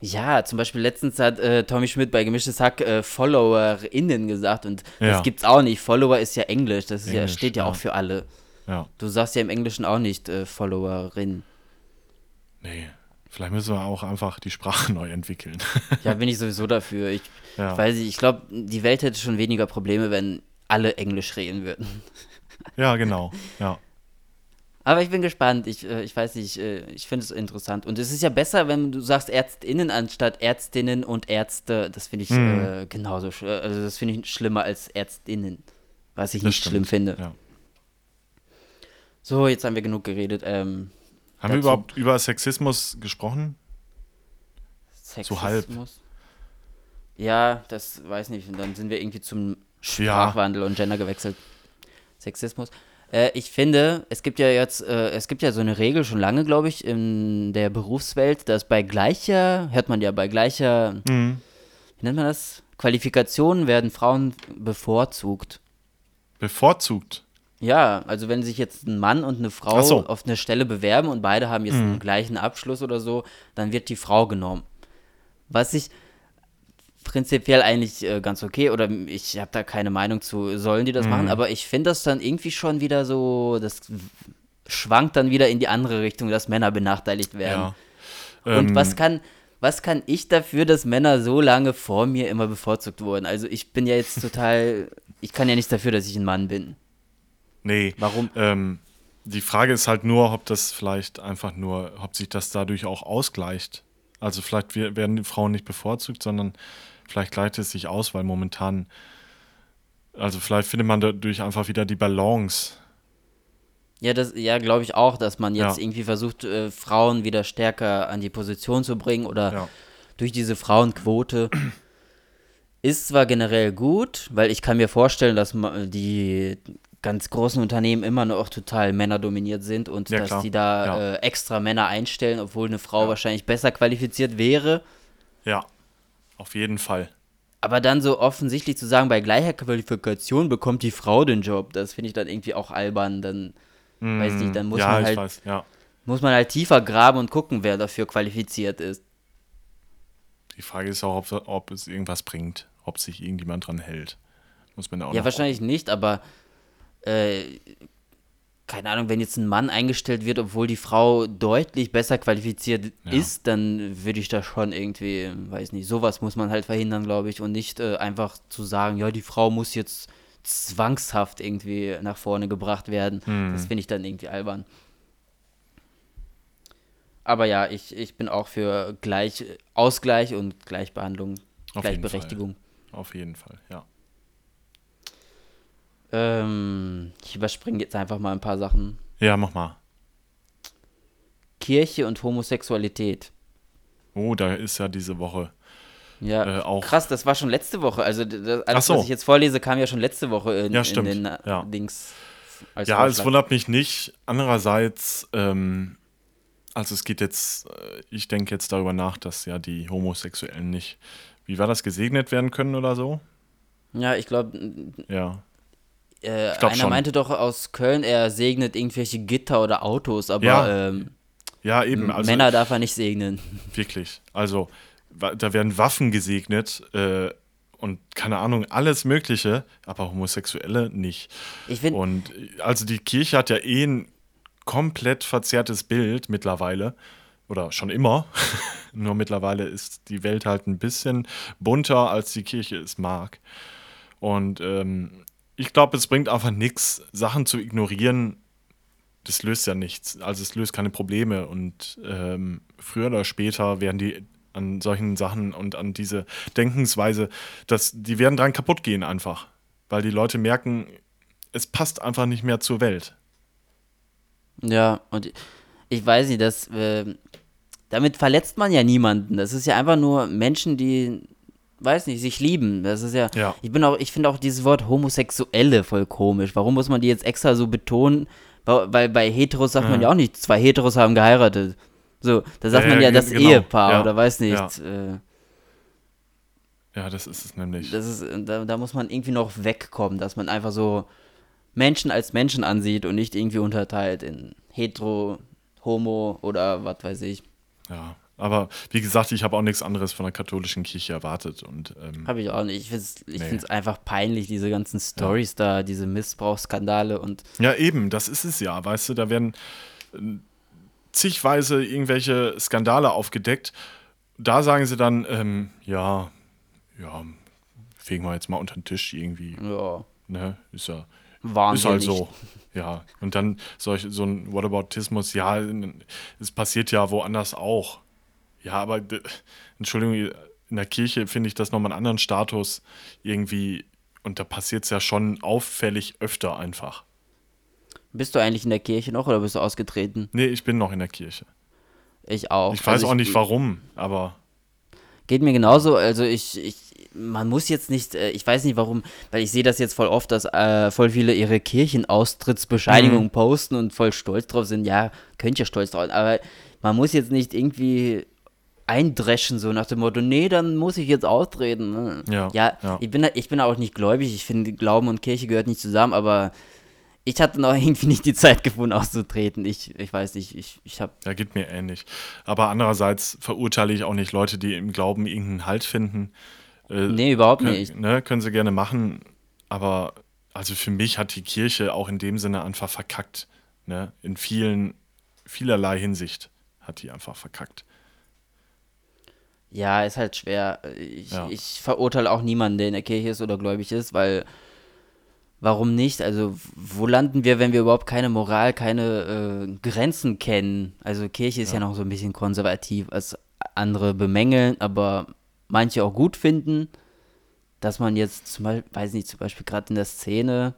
Ja, zum Beispiel letztens hat äh, Tommy Schmidt bei Gemischtes Hack äh, FollowerInnen gesagt und Ja. das gibt's auch nicht. Follower ist ja Englisch, das ist ja, Englisch, steht ja, ja. auch für alle. Ja. Du sagst ja im Englischen auch nicht äh, Followerin. Nee. Vielleicht müssen wir auch einfach die Sprache neu entwickeln. Ja, bin ich sowieso dafür. Ich, Ja. ich weiß nicht, ich glaube, die Welt hätte schon weniger Probleme, wenn alle Englisch reden würden. ja, genau. Ja. Aber ich bin gespannt. Ich, äh, ich weiß nicht, äh, ich finde es interessant. Und es ist ja besser, wenn du sagst ÄrztInnen anstatt Ärztinnen und Ärzte. Das finde ich Mhm. äh, genauso. äh, Also, das finde ich schlimmer als ÄrztInnen. Was ich Das nicht stimmt. schlimm finde. Ja. So, jetzt haben wir genug geredet. Ähm, Haben wir überhaupt über Sexismus gesprochen? So halb. Sexismus. Ja, das weiß nicht. Und dann sind wir irgendwie zum Sprachwandel und Gender gewechselt. Sexismus. Äh, ich finde, es gibt ja jetzt, äh, es gibt ja so eine Regel schon lange, glaube ich, in der Berufswelt, dass bei gleicher, hört man ja, bei gleicher, Mhm. wie nennt man das? Qualifikationen werden Frauen bevorzugt. Bevorzugt. Ja, also wenn sich jetzt ein Mann und eine Frau so. auf eine Stelle bewerben und beide haben jetzt einen gleichen Abschluss oder so, dann wird die Frau genommen. Was ich prinzipiell eigentlich äh, ganz okay oder ich habe da keine Meinung zu, sollen die das machen, aber ich finde das dann irgendwie schon wieder so, das schwankt dann wieder in die andere Richtung, dass Männer benachteiligt werden. Ja. Und Ähm, was kann, was kann ich dafür, dass Männer so lange vor mir immer bevorzugt wurden? Also ich bin ja jetzt total, ich kann ja nichts dafür, dass ich ein Mann bin. Nee. Warum? Ähm, die Frage ist halt nur, ob das vielleicht einfach nur, ob sich das dadurch auch ausgleicht. Also vielleicht werden die Frauen nicht bevorzugt, sondern vielleicht gleicht es sich aus, weil momentan, also vielleicht findet man dadurch einfach wieder die Balance. Ja, das, ja, glaube ich auch, dass man jetzt Ja. irgendwie versucht, äh, Frauen wieder stärker an die Position zu bringen oder Ja. durch diese Frauenquote. Ist zwar generell gut, weil ich kann mir vorstellen, dass die ganz großen Unternehmen immer noch total männerdominiert sind und Ja, dass klar. die da Ja. äh, extra Männer einstellen, obwohl eine Frau Ja. wahrscheinlich besser qualifiziert wäre. Ja, auf jeden Fall. Aber dann so offensichtlich zu sagen, bei gleicher Qualifikation bekommt die Frau den Job, das finde ich dann irgendwie auch albern. Dann, mm, weiß nicht, dann muss ja, man halt, weiß, muss man halt tiefer graben und gucken, wer dafür qualifiziert ist. Die Frage ist auch, ob, ob es irgendwas bringt, ob sich irgendjemand dran hält. Muss man auch Ja, wahrscheinlich nicht, aber äh, keine Ahnung, wenn jetzt ein Mann eingestellt wird, obwohl die Frau deutlich besser qualifiziert ja. ist, dann würde ich da schon irgendwie, weiß nicht, sowas muss man halt verhindern, glaube ich, und nicht äh, einfach zu sagen, ja, die Frau muss jetzt zwangshaft irgendwie nach vorne gebracht werden. Hm. Das finde ich dann irgendwie albern. Aber ja, ich, ich bin auch für Gleich, Ausgleich und Gleichbehandlung, Auf Gleichberechtigung. Jeden Auf jeden Fall, ja. Ähm, ich überspringe jetzt einfach mal ein paar Sachen. Ja, mach mal. Kirche und Homosexualität. Oh, da ist ja diese Woche. Ja, äh, auch. krass, das war schon letzte Woche. Also das, alles, so. was ich jetzt vorlese, kam ja schon letzte Woche in, ja, stimmt. in den ja. Dings. ja, es wundert mich nicht. Andererseits, ähm, also es geht jetzt, äh, ich denke jetzt darüber nach, dass ja die Homosexuellen nicht, wie war das, gesegnet werden können oder so? Ja, ich glaube. Ja. Äh, einer schon. meinte doch aus Köln, er segnet irgendwelche Gitter oder Autos, aber ja, ähm, ja eben. Also, Männer darf er nicht segnen. Wirklich. Also, da werden Waffen gesegnet äh, und keine Ahnung, alles Mögliche, aber Homosexuelle nicht. Ich find, und also die Kirche hat ja eh ein komplett verzerrtes Bild mittlerweile. Oder schon immer. Nur mittlerweile ist die Welt halt ein bisschen bunter, als die Kirche es mag. Und ähm, ich glaube, es bringt einfach nichts, Sachen zu ignorieren. Das löst ja nichts. Also es löst keine Probleme. Und ähm, früher oder später werden die an solchen Sachen und an diese Denkensweise, dass die werden dran kaputt gehen einfach. Weil die Leute merken, es passt einfach nicht mehr zur Welt. Ja, und ich weiß nicht, dass äh, damit verletzt man ja niemanden. Das ist ja einfach nur Menschen, die weiß nicht, sich lieben. Das ist ja, ja. ich bin auch, ich finde auch dieses Wort Homosexuelle voll komisch. Warum muss man die jetzt extra so betonen? Weil bei Heteros sagt ja. man ja auch nicht, zwei Heteros haben geheiratet. So, da sagt ja, man ja das genau. Ehepaar oder weiß nicht. Äh, ja, das ist es nämlich. Das ist, da, da muss man irgendwie noch wegkommen, dass man einfach so Menschen als Menschen ansieht und nicht irgendwie unterteilt in hetero, homo oder was weiß ich. Ja, aber wie gesagt, ich habe auch nichts anderes von der katholischen Kirche erwartet. ähm, habe ich auch nicht. Ich finde es ich nee. einfach peinlich, diese ganzen Stories ja. da, diese Missbrauchsskandale und. Ja, eben, das ist es ja, weißt du, da werden äh, zigweise irgendwelche Skandale aufgedeckt. Da sagen sie dann, ähm, ja, ja, fegen wir jetzt mal unter den Tisch irgendwie. Ja. Ne, ist ja. Wahnsinnig. Ist halt so. Ja. Und dann solch, so ein Whataboutismus, ja, es passiert ja woanders auch. Ja, aber Entschuldigung, in der Kirche finde ich das nochmal einen anderen Status irgendwie. Und da passiert es ja schon auffällig öfter einfach. Bist du eigentlich in der Kirche noch oder bist du ausgetreten? Nee, ich bin noch in der Kirche. Ich auch. Ich weiß also auch nicht warum, aber. Geht mir genauso. Also ich, ich, man muss jetzt nicht, äh, ich weiß nicht warum, weil ich sehe das jetzt voll oft, dass äh, voll viele ihre Kirchenaustrittsbescheinigungen mhm. posten und voll stolz drauf sind. Ja, könnt ihr stolz drauf, aber man muss jetzt nicht irgendwie eindreschen, so nach dem Motto, nee, dann muss ich jetzt austreten. Ne? Ja, ja, ja, Ich, bin, ich bin auch nicht gläubig, ich finde, Glauben und Kirche gehört nicht zusammen, aber ich hatte noch irgendwie nicht die Zeit gefunden, auszutreten. Ich, ich weiß nicht, ich, ich habe. Ja, geht mir ähnlich. Aber andererseits verurteile ich auch nicht Leute, die im Glauben irgendeinen Halt finden. Äh, nee, überhaupt können, nicht. Ne, können sie gerne machen, aber also für mich hat die Kirche auch in dem Sinne einfach verkackt. Ne? In vielen, vielerlei Hinsicht hat die einfach verkackt. Ja, ist halt schwer. Ich, ja. ich verurteile auch niemanden, der in der Kirche ist oder gläubig ist, weil warum nicht? Also, wo landen wir, wenn wir überhaupt keine Moral, keine äh, Grenzen kennen? Also, Kirche ist ja. ja. noch so ein bisschen konservativ, als andere bemängeln, aber manche auch gut finden. Dass man jetzt zum Beispiel, weiß nicht, zum Beispiel gerade in der Szene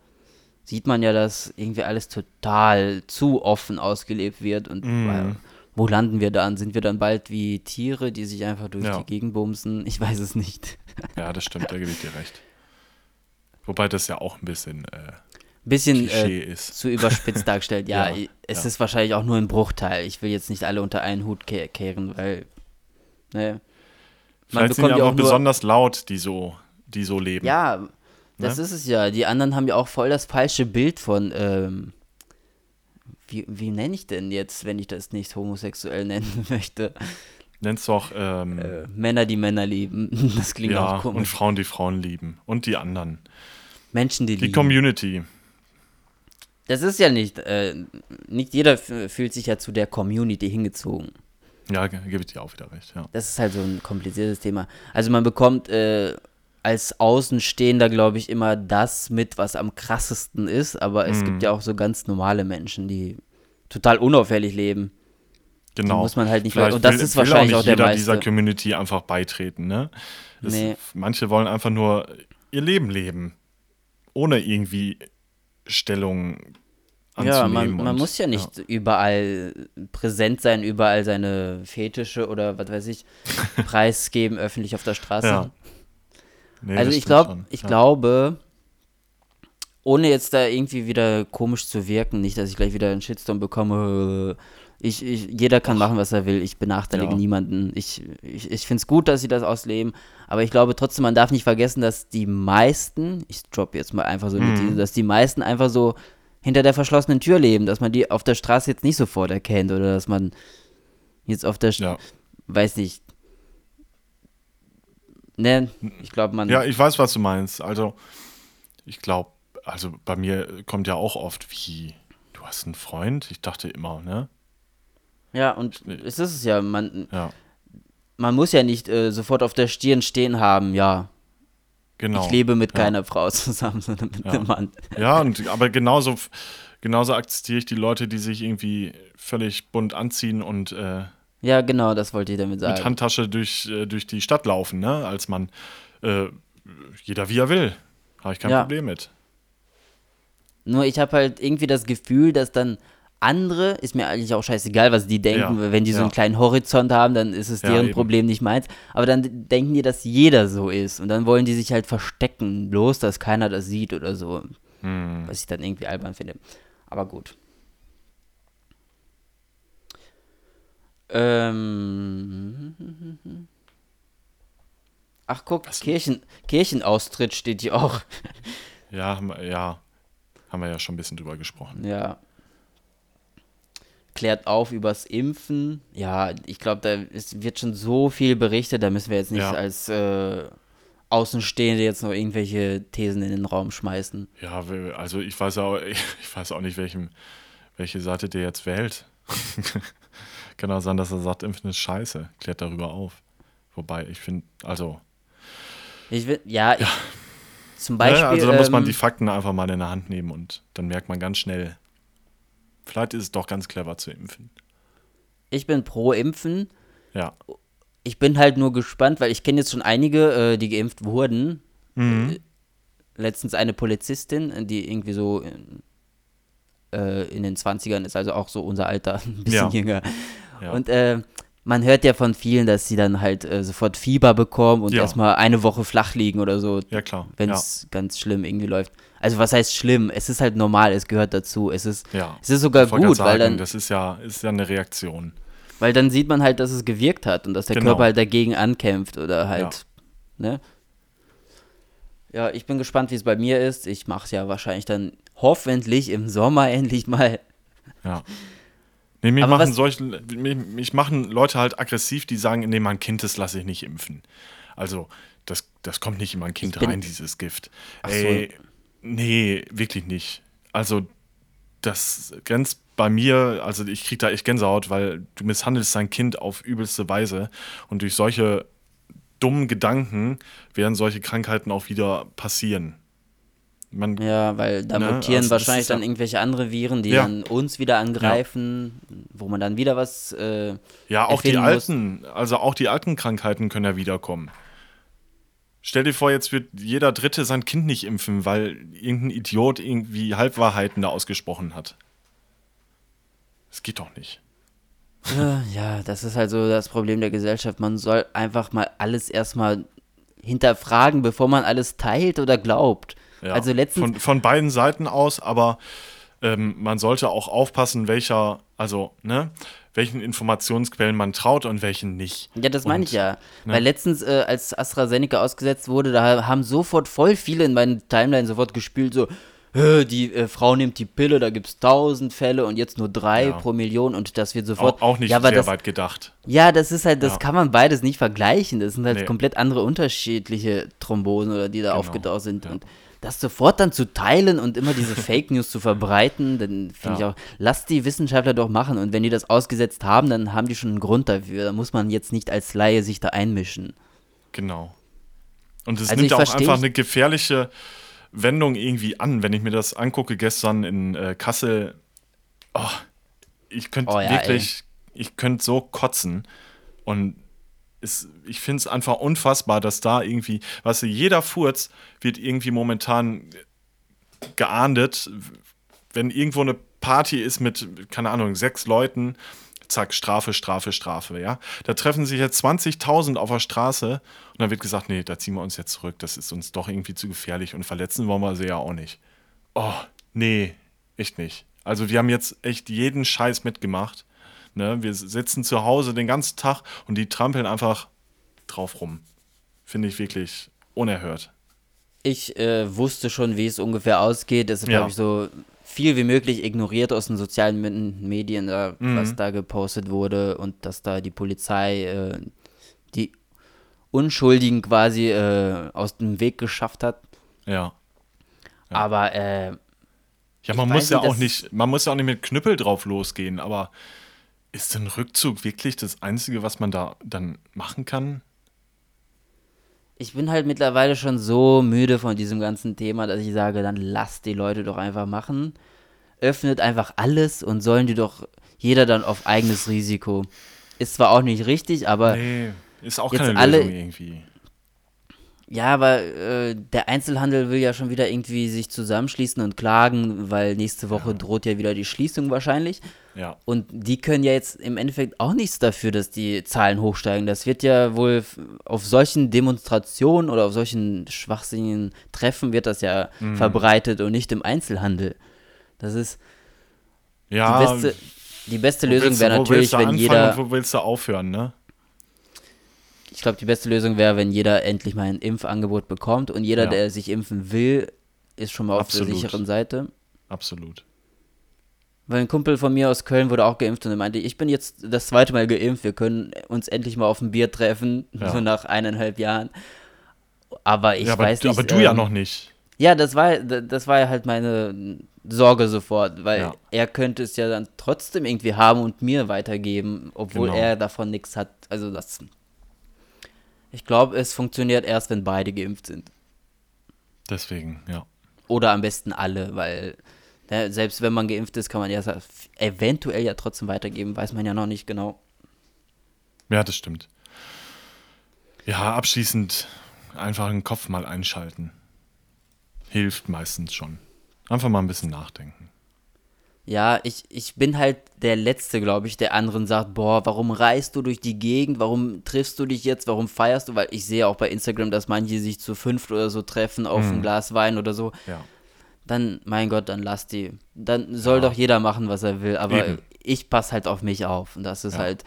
sieht man ja, dass irgendwie alles total zu offen ausgelebt wird und mm wo landen wir dann? Sind wir dann bald wie Tiere, die sich einfach durch ja. die Gegend bumsen? Ich weiß es nicht. Ja, das stimmt, da gebe ich dir recht. Wobei das ja auch ein bisschen, äh, bisschen äh, zu überspitzt dargestellt. Ja, ja es ja. ist wahrscheinlich auch nur ein Bruchteil. Ich will jetzt nicht alle unter einen Hut kehren, weil, ne. Man Vielleicht sind ja auch besonders laut, die so die so leben. Ja, das Ne? ist es ja. Die anderen haben ja auch voll das falsche Bild von, ähm, wie, wie nenne ich denn jetzt, wenn ich das nicht homosexuell nennen möchte? Nenn's doch ähm, Äh, Männer, die Männer lieben. Das klingt ja, auch und komisch. Frauen, die Frauen lieben. Und die anderen. Menschen, die, Die lieben. Community. Das ist ja nicht, äh, nicht jeder fühlt sich ja zu der Community hingezogen. Ja, ge- gebe ich dir auch wieder recht, ja. Das ist halt so ein kompliziertes Thema. Also man bekommt äh, als Außenstehender, glaube ich, immer das mit, was am krassesten ist, aber es Mhm. gibt ja auch so ganz normale Menschen, die total unauffällig leben. Genau. muss man halt nicht Vielleicht und das will, ist wahrscheinlich auch, auch nicht der jeder dieser meiste. Community einfach beitreten, ne? Es, Nee. Manche wollen einfach nur ihr Leben leben. Ohne irgendwie Stellung Ja, man, man und- muss ja nicht überall präsent sein, überall seine Fetische oder was weiß ich, preisgeben öffentlich auf der Straße. Ja. Nee, also ich schon. ich ja. glaube, ohne jetzt da irgendwie wieder komisch zu wirken, nicht, dass ich gleich wieder einen Shitstorm bekomme. Ich, ich, jeder kann machen, was er will. Ich benachteilige Ja. niemanden. Ich, ich, ich finde es gut, dass sie das ausleben. Aber ich glaube trotzdem, man darf nicht vergessen, dass die meisten, ich droppe jetzt mal einfach so Mhm. These, dass die meisten einfach so hinter der verschlossenen Tür leben, dass man die auf der Straße jetzt nicht sofort erkennt oder dass man jetzt auf der, St- Ja. weiß nicht, ne, ich glaube, man, ja, ich weiß, was du meinst. Also, ich glaube, also bei mir kommt ja auch oft, wie, du hast einen Freund? Ich dachte immer, ne? Ja, und es ist es ja, man, Ja, man muss ja nicht äh, sofort auf der Stirn stehen haben, ja, genau. ich lebe mit ja. keiner Frau zusammen, sondern mit Ja. einem Mann. Ja, und, aber genauso, genauso akzeptiere ich die Leute, die sich irgendwie völlig bunt anziehen und äh, Ja, genau, das wollte ich damit mit sagen. Handtasche durch, äh, durch die Stadt laufen, ne? Als man, äh, jeder wie er will. Habe ich kein Ja. Problem mit. Nur ich habe halt irgendwie das Gefühl, dass dann andere, ist mir eigentlich auch scheißegal, was die denken, Ja, wenn die so ja. einen kleinen Horizont haben, dann ist es deren eben. Problem, nicht meins. Aber dann denken die, dass jeder so ist und dann wollen die sich halt verstecken, bloß, dass keiner das sieht oder so. Hm. Was ich dann irgendwie albern finde. Aber gut. Ähm. Ach, guck, Kirchen, Kirchenaustritt steht hier auch. Ja, haben wir- ja, haben wir ja schon ein bisschen drüber gesprochen. Ja. Klärt auf übers Impfen. Ja, ich glaube, da ist, wird schon so viel berichtet, da müssen wir jetzt nicht Ja. als äh, Außenstehende jetzt noch irgendwelche Thesen in den Raum schmeißen. Ja, also ich weiß auch, ich weiß auch nicht, welchem, welche Seite der jetzt wählt. Kann auch sein, dass er sagt, Impfen ist scheiße. Klärt darüber auf. Wobei, ich finde, also, Ich will, ja, Ich, zum Beispiel. ne, also da muss man ähm, die Fakten einfach mal in der Hand nehmen und dann merkt man ganz schnell, vielleicht ist es doch ganz clever zu impfen. ich bin pro Impfen. Ja. Ich bin halt nur gespannt, weil ich kenne jetzt schon einige, äh, die geimpft wurden. Mhm. Äh, letztens eine Polizistin, die irgendwie so in, äh, in den 20ern ist, also auch so unser Alter, ein bisschen Ja. jünger. Ja. Und äh, man hört ja von vielen, dass sie dann halt äh, sofort Fieber bekommen und Ja. erstmal eine Woche flach liegen oder so, ja, klar. wenn es ganz schlimm irgendwie läuft. Also was heißt schlimm? Es ist halt normal, es gehört dazu. Es ist, ja. ja. es ist sogar gut, grad weil sagen, dann, das ist ja, ist ja eine Reaktion. weil dann sieht man halt, dass es gewirkt hat und dass der Genau. Körper halt dagegen ankämpft oder halt, ne? Ja, ich bin gespannt, wie es bei mir ist. Ich mache es ja wahrscheinlich dann hoffentlich im Sommer endlich mal. Ja. Nee, mich Aber machen solche, mich, mich machen Leute halt aggressiv, die sagen, nee, mein Kind, das lasse ich nicht impfen. Also, das, das kommt nicht in mein Kind rein, dieses Gift. Ach so. Ey, nee, wirklich nicht. Also, das grenzt bei mir, also ich krieg da echt Gänsehaut, weil du misshandelst dein Kind auf übelste Weise und durch solche dummen Gedanken werden solche Krankheiten auch wieder passieren. Man, Ja, weil da Ne, mutieren also wahrscheinlich ist ja- dann irgendwelche andere Viren, die Ja. dann uns wieder angreifen, wo man dann wieder was. Äh, Ja, auch die muss. alten, also auch die alten Krankheiten können ja wiederkommen. Stell dir vor, jetzt wird jeder Dritte sein Kind nicht impfen, weil irgendein Idiot irgendwie Halbwahrheiten da ausgesprochen hat. Das geht doch nicht. ja, das ist halt so das Problem der Gesellschaft. Man soll einfach mal alles erstmal hinterfragen, bevor man alles teilt oder glaubt. Ja, Also letztens. von, von beiden Seiten aus, aber ähm, man sollte auch aufpassen, welcher, also, ne, welchen Informationsquellen man traut und welchen nicht. Ja, das meine Und, ich ja. ne? Weil letztens, äh, als AstraZeneca ausgesetzt wurde, da haben sofort voll viele in meinen Timeline sofort gespielt, so, "Hä, die äh, Frau nimmt die Pille, da gibt es tausend Fälle und jetzt nur drei Ja. pro Million und das wird sofort. Auch, auch nicht ja, sehr das, weit gedacht. Ja, das ist halt, das Ja. kann man beides nicht vergleichen. Das sind halt Nee. komplett andere unterschiedliche Thrombosen oder die da Genau, aufgetaucht sind. Und das sofort dann zu teilen und immer diese Fake News zu verbreiten, dann finde Ja. ich auch, lasst die Wissenschaftler doch machen. Und wenn die das ausgesetzt haben, dann haben die schon einen Grund dafür. Da muss man jetzt nicht als Laie sich da einmischen. Genau. Und es Also nimmt auch einfach eine gefährliche Wendung irgendwie an, wenn ich mir das angucke gestern in äh, Kassel. Oh, ich könnte Oh ja, wirklich, ich könnte so kotzen. Und es, ich finde es einfach unfassbar, dass da irgendwie, weißt du, jeder Furz wird irgendwie momentan geahndet. Wenn irgendwo eine Party ist mit, keine Ahnung, sechs Leuten, zack, Strafe, Strafe, Strafe, ja. Da treffen sich jetzt 20.000 auf der Straße und dann wird gesagt, nee, da ziehen wir uns jetzt zurück, das ist uns doch irgendwie zu gefährlich und verletzen wollen wir sie ja auch nicht. Oh, nee, echt nicht. Also die haben jetzt echt jeden Scheiß mitgemacht. Ne? Wir sitzen zu Hause den ganzen Tag und die trampeln einfach drauf rum. Finde ich wirklich unerhört. Ich äh, wusste schon, wie es ungefähr ausgeht. Deshalb Ja. habe ich so viel wie möglich ignoriert aus den sozialen Medien, äh, Mhm. was da gepostet wurde und dass da die Polizei äh, die Unschuldigen quasi äh, aus dem Weg geschafft hat. Ja. Ja. Aber äh, Ja, man muss ja nicht, auch nicht, man muss ja auch nicht mit Knüppel drauf losgehen, aber ist ein Rückzug wirklich das Einzige, was man da dann machen kann? ich bin halt mittlerweile schon so müde von diesem ganzen Thema, dass ich sage, dann lasst die Leute doch einfach machen. Öffnet einfach alles und sollen die doch jeder dann auf eigenes Risiko. Ist zwar auch nicht richtig, aber Nee, ist auch keine alle- Lösung irgendwie. Ja, aber äh, der Einzelhandel will ja schon wieder irgendwie sich zusammenschließen und klagen, weil nächste Woche droht ja wieder die Schließung wahrscheinlich. Ja. Und die können ja jetzt im Endeffekt auch nichts dafür, dass die Zahlen hochsteigen. Das wird ja wohl auf solchen Demonstrationen oder auf solchen schwachsinnigen Treffen wird das ja Mhm. verbreitet und nicht im Einzelhandel. Das ist die Ja, beste, die beste Lösung wäre natürlich, wenn jeder. wo willst du aufhören, ne? Ich glaube, die beste Lösung wäre, wenn jeder endlich mal ein Impfangebot bekommt und jeder, Ja. der sich impfen will, ist schon mal auf Absolut. der sicheren Seite. Absolut. Weil ein Kumpel von mir aus Köln wurde auch geimpft und er meinte, ich bin jetzt das zweite Mal geimpft, wir können uns endlich mal auf ein Bier treffen, Ja. so nach eineinhalb Jahren. Aber ich ja, aber, weiß nicht. aber du ja ähm, noch nicht. Ja, das war, das war halt meine Sorge sofort, weil Ja. er könnte es ja dann trotzdem irgendwie haben und mir weitergeben, obwohl Genau. er davon nichts hat. Also das. Ich glaube, es funktioniert erst, wenn beide geimpft sind. Deswegen, ja. Oder am besten alle, weil ne, selbst wenn man geimpft ist, kann man ja eventuell ja trotzdem weitergeben, weiß man ja noch nicht genau. Ja, das stimmt. Ja, abschließend einfach den Kopf mal einschalten. Hilft meistens schon. Einfach mal ein bisschen nachdenken. Ja, ich, ich bin halt der Letzte, glaube ich, der anderen sagt, boah, warum reist du durch die Gegend, warum triffst du dich jetzt, warum feierst du, weil ich sehe auch bei Instagram, dass manche sich zu fünft oder so treffen auf ein Glas Wein oder so. Ja. Dann, mein Gott, dann lass die. Dann soll Ja. doch jeder machen, was er will, aber Eben. ich passe halt auf mich auf und das ist Ja. halt,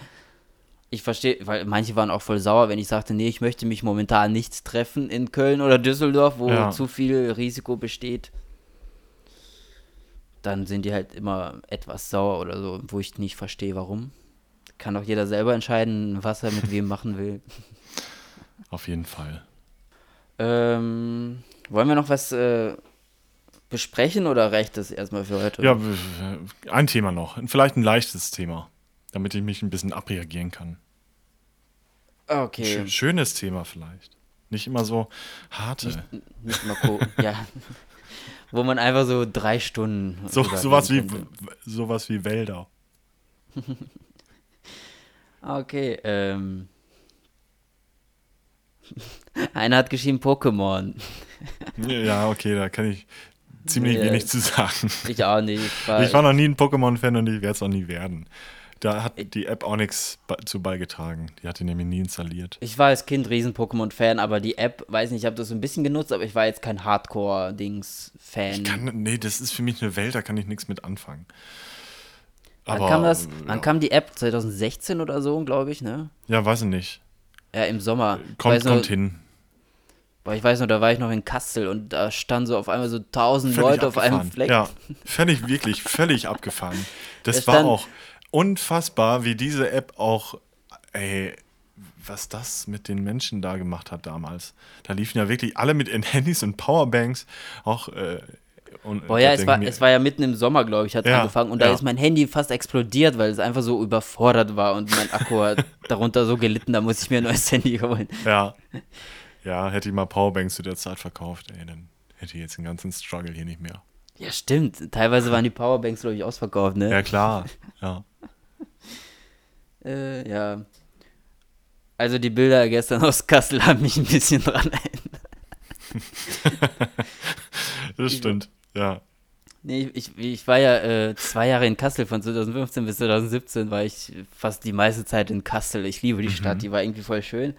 ich verstehe, weil manche waren auch voll sauer, wenn ich sagte, nee, ich möchte mich momentan nicht treffen in Köln oder Düsseldorf, wo Ja. zu viel Risiko besteht. Dann sind die halt immer etwas sauer oder so, wo ich nicht verstehe, warum. Kann doch jeder selber entscheiden, was er mit wem machen will. Auf jeden Fall. Ähm, wollen wir noch was äh, besprechen oder reicht das erstmal für heute? Ja, ein Thema noch. Vielleicht ein leichtes Thema, damit ich mich ein bisschen abreagieren kann. Okay. Sch schönes Thema vielleicht. Nicht immer so harte. Nicht mal gucken. ja. Wo man einfach so drei Stunden. So, sowas, wie, sowas wie Wälder. Okay, ähm. Einer hat geschrieben Pokémon. Ja, okay, da kann ich ziemlich Ja. wenig zu sagen. Ich auch nicht. Ich war, Ich war noch nie ein Pokémon-Fan und ich werde es auch nie werden. Da hat die App auch nichts zu beigetragen. Die hat die nämlich nie installiert. ich war als Kind riesen Pokémon-Fan, aber die App, weiß nicht, ich habe das so ein bisschen genutzt, aber ich war jetzt kein Hardcore-Dings-Fan. Nee, das ist für mich eine Welt, da kann ich nichts mit anfangen. Wann Aber, kam das? äh, Wann ja. kam die App? 2016 oder so, glaube ich, ne? Ja, weiß ich nicht. Ja, im Sommer. Kommt, weiß nur- kommt hin. Boah, ich weiß noch, da war ich noch in Kassel und da standen so auf einmal so tausend Völlig Leute auf einem abgefahren. Fleck. Ja, völlig, wirklich, völlig abgefahren. Das Es war auch unfassbar, wie diese App auch, ey, was das mit den Menschen da gemacht hat damals. Da liefen ja wirklich alle mit ihren Handys und Powerbanks, auch, äh, und Boah, ja, es war, es war ja mitten im Sommer, glaube ich, hat es Ja, angefangen. Und da ja. ist mein Handy fast explodiert, weil es einfach so überfordert war und mein Akku hat darunter so gelitten, da muss ich mir ein neues Handy holen. Ja. Ja, hätte ich mal Powerbanks zu der Zeit verkauft, ey, dann hätte ich jetzt den ganzen Struggle hier nicht mehr. Ja, stimmt. Teilweise waren die Powerbanks, glaube ich, ausverkauft, ne? Ja, klar. Ja. Äh, ja. Also die Bilder gestern aus Kassel haben mich ein bisschen dran erinnert. Das stimmt. Ja. Nee, ich, ich war ja äh, zwei Jahre in Kassel, von 2015 bis 2017 war ich fast die meiste Zeit in Kassel. Ich liebe die Stadt, die war irgendwie voll schön.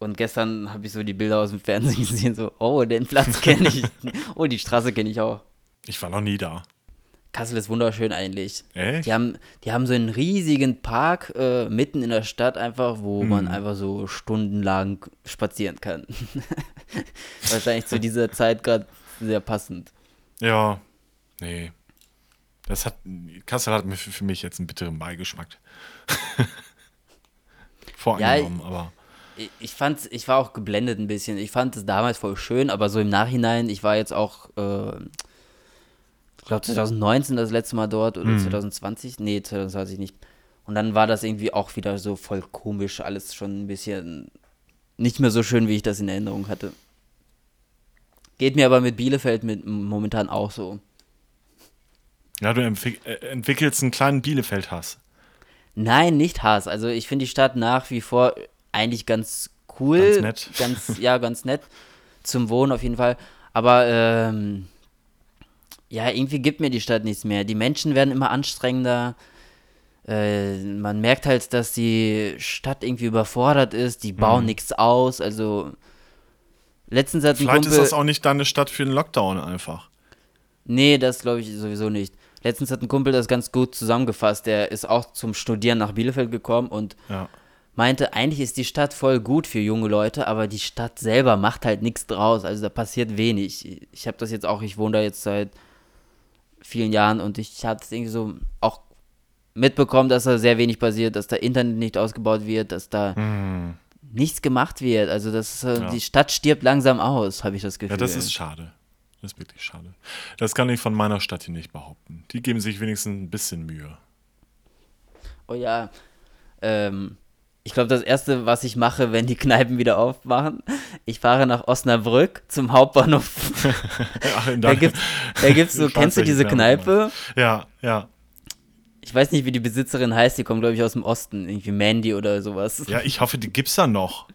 Und gestern habe ich so die Bilder aus dem Fernsehen gesehen, so, oh, den Platz kenne ich. oh, die Straße kenne ich auch. Ich war noch nie da. Kassel ist wunderschön eigentlich. Echt? Die haben, die haben so einen riesigen Park äh, mitten in der Stadt einfach, wo man einfach so stundenlang spazieren kann. Wahrscheinlich zu dieser Zeit gerade sehr passend. Ja, nee. Das hat, Kassel hat für, mich jetzt einen bitteren Beigeschmack. Voreingenommen, aber Ich- fand's, ich war auch geblendet ein bisschen. Ich fand es damals voll schön, aber so im Nachhinein, ich war jetzt auch, äh, ich glaube 2019 das letzte Mal dort oder 2020, nee, 2020 nicht. Und dann war das irgendwie auch wieder so voll komisch, alles schon ein bisschen nicht mehr so schön, wie ich das in Erinnerung hatte. Geht mir aber mit Bielefeld mit momentan auch so. ja, du äh, entwickelst einen kleinen Bielefeld-Hass. Nein, nicht Hass. Also ich finde die Stadt nach wie vor eigentlich ganz cool. Ganz nett. Ganz, ja, ganz nett. Zum Wohnen auf jeden Fall. Aber ähm, ja, irgendwie gibt mir die Stadt nichts mehr. Die Menschen werden immer anstrengender. Äh, man merkt halt, dass die Stadt irgendwie überfordert ist. Die Mhm. bauen nichts aus. Also letztens hat ein Vielleicht Kumpel... ist das auch nicht deine Stadt für den Lockdown einfach. Nee, das glaube ich sowieso nicht. Letztens hat ein Kumpel das ganz gut zusammengefasst. Der ist auch zum Studieren nach Bielefeld gekommen und Ja. Meinte, eigentlich ist die Stadt voll gut für junge Leute, aber die Stadt selber macht halt nichts draus. Also da passiert wenig. Ich habe das jetzt auch, ich wohne da jetzt seit vielen Jahren und ich habe es irgendwie so auch mitbekommen, dass da sehr wenig passiert, dass da Internet nicht ausgebaut wird, dass da nichts gemacht wird. Also das ist. Ja. die Stadt stirbt langsam aus, habe ich das Gefühl. Ja, das ist schade. Das ist wirklich schade. Das kann ich von meiner Stadt hier nicht behaupten. Die geben sich wenigstens ein bisschen Mühe. Oh ja. Ähm, ich glaube, das Erste, was ich mache, wenn die Kneipen wieder aufmachen, ich fahre nach Osnabrück zum Hauptbahnhof. Ach, in Da gibt's, da gibt's so, kennst du diese Kneipe? Ja, ja. Ich weiß nicht, wie die Besitzerin heißt, die kommt, glaube ich, aus dem Osten. Irgendwie Mandy oder sowas. Ja, ich hoffe, die gibt's da noch.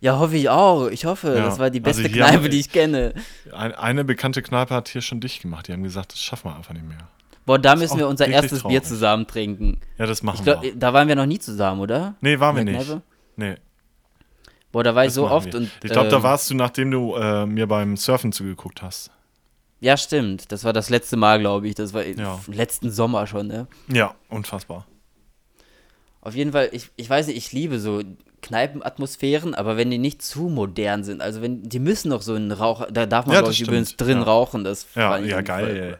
Ja, hoffe ich auch. Ich hoffe, Ja, das war die also beste hier Kneipe, haben- die ich kenne. Ein, eine bekannte Kneipe hat hier schon dicht gemacht. Die haben gesagt, das schaffen wir einfach nicht mehr. Boah, da müssen wir unser erstes Bier traurig. zusammen trinken. Ja, das machen Ich glaub, wir. da waren wir noch nie zusammen, oder? Nee, waren wir nicht. Nee, Boah, da war ich das so oft wir. und. ich glaube, da ähm, warst du, nachdem du äh, mir beim Surfen zugeguckt hast. Ja, stimmt. Das war das letzte Mal, glaube ich. Das war Ja. letzten Sommer schon, ne? Ja, unfassbar. Auf jeden Fall, ich, ich weiß nicht, ich liebe so Kneipenatmosphären, aber wenn die nicht zu modern sind, also wenn, die müssen noch so einen Rauch, da darf man, Ja, glaube ich, übrigens drin ja. rauchen, das Ja, ja, voll- geil. Ja,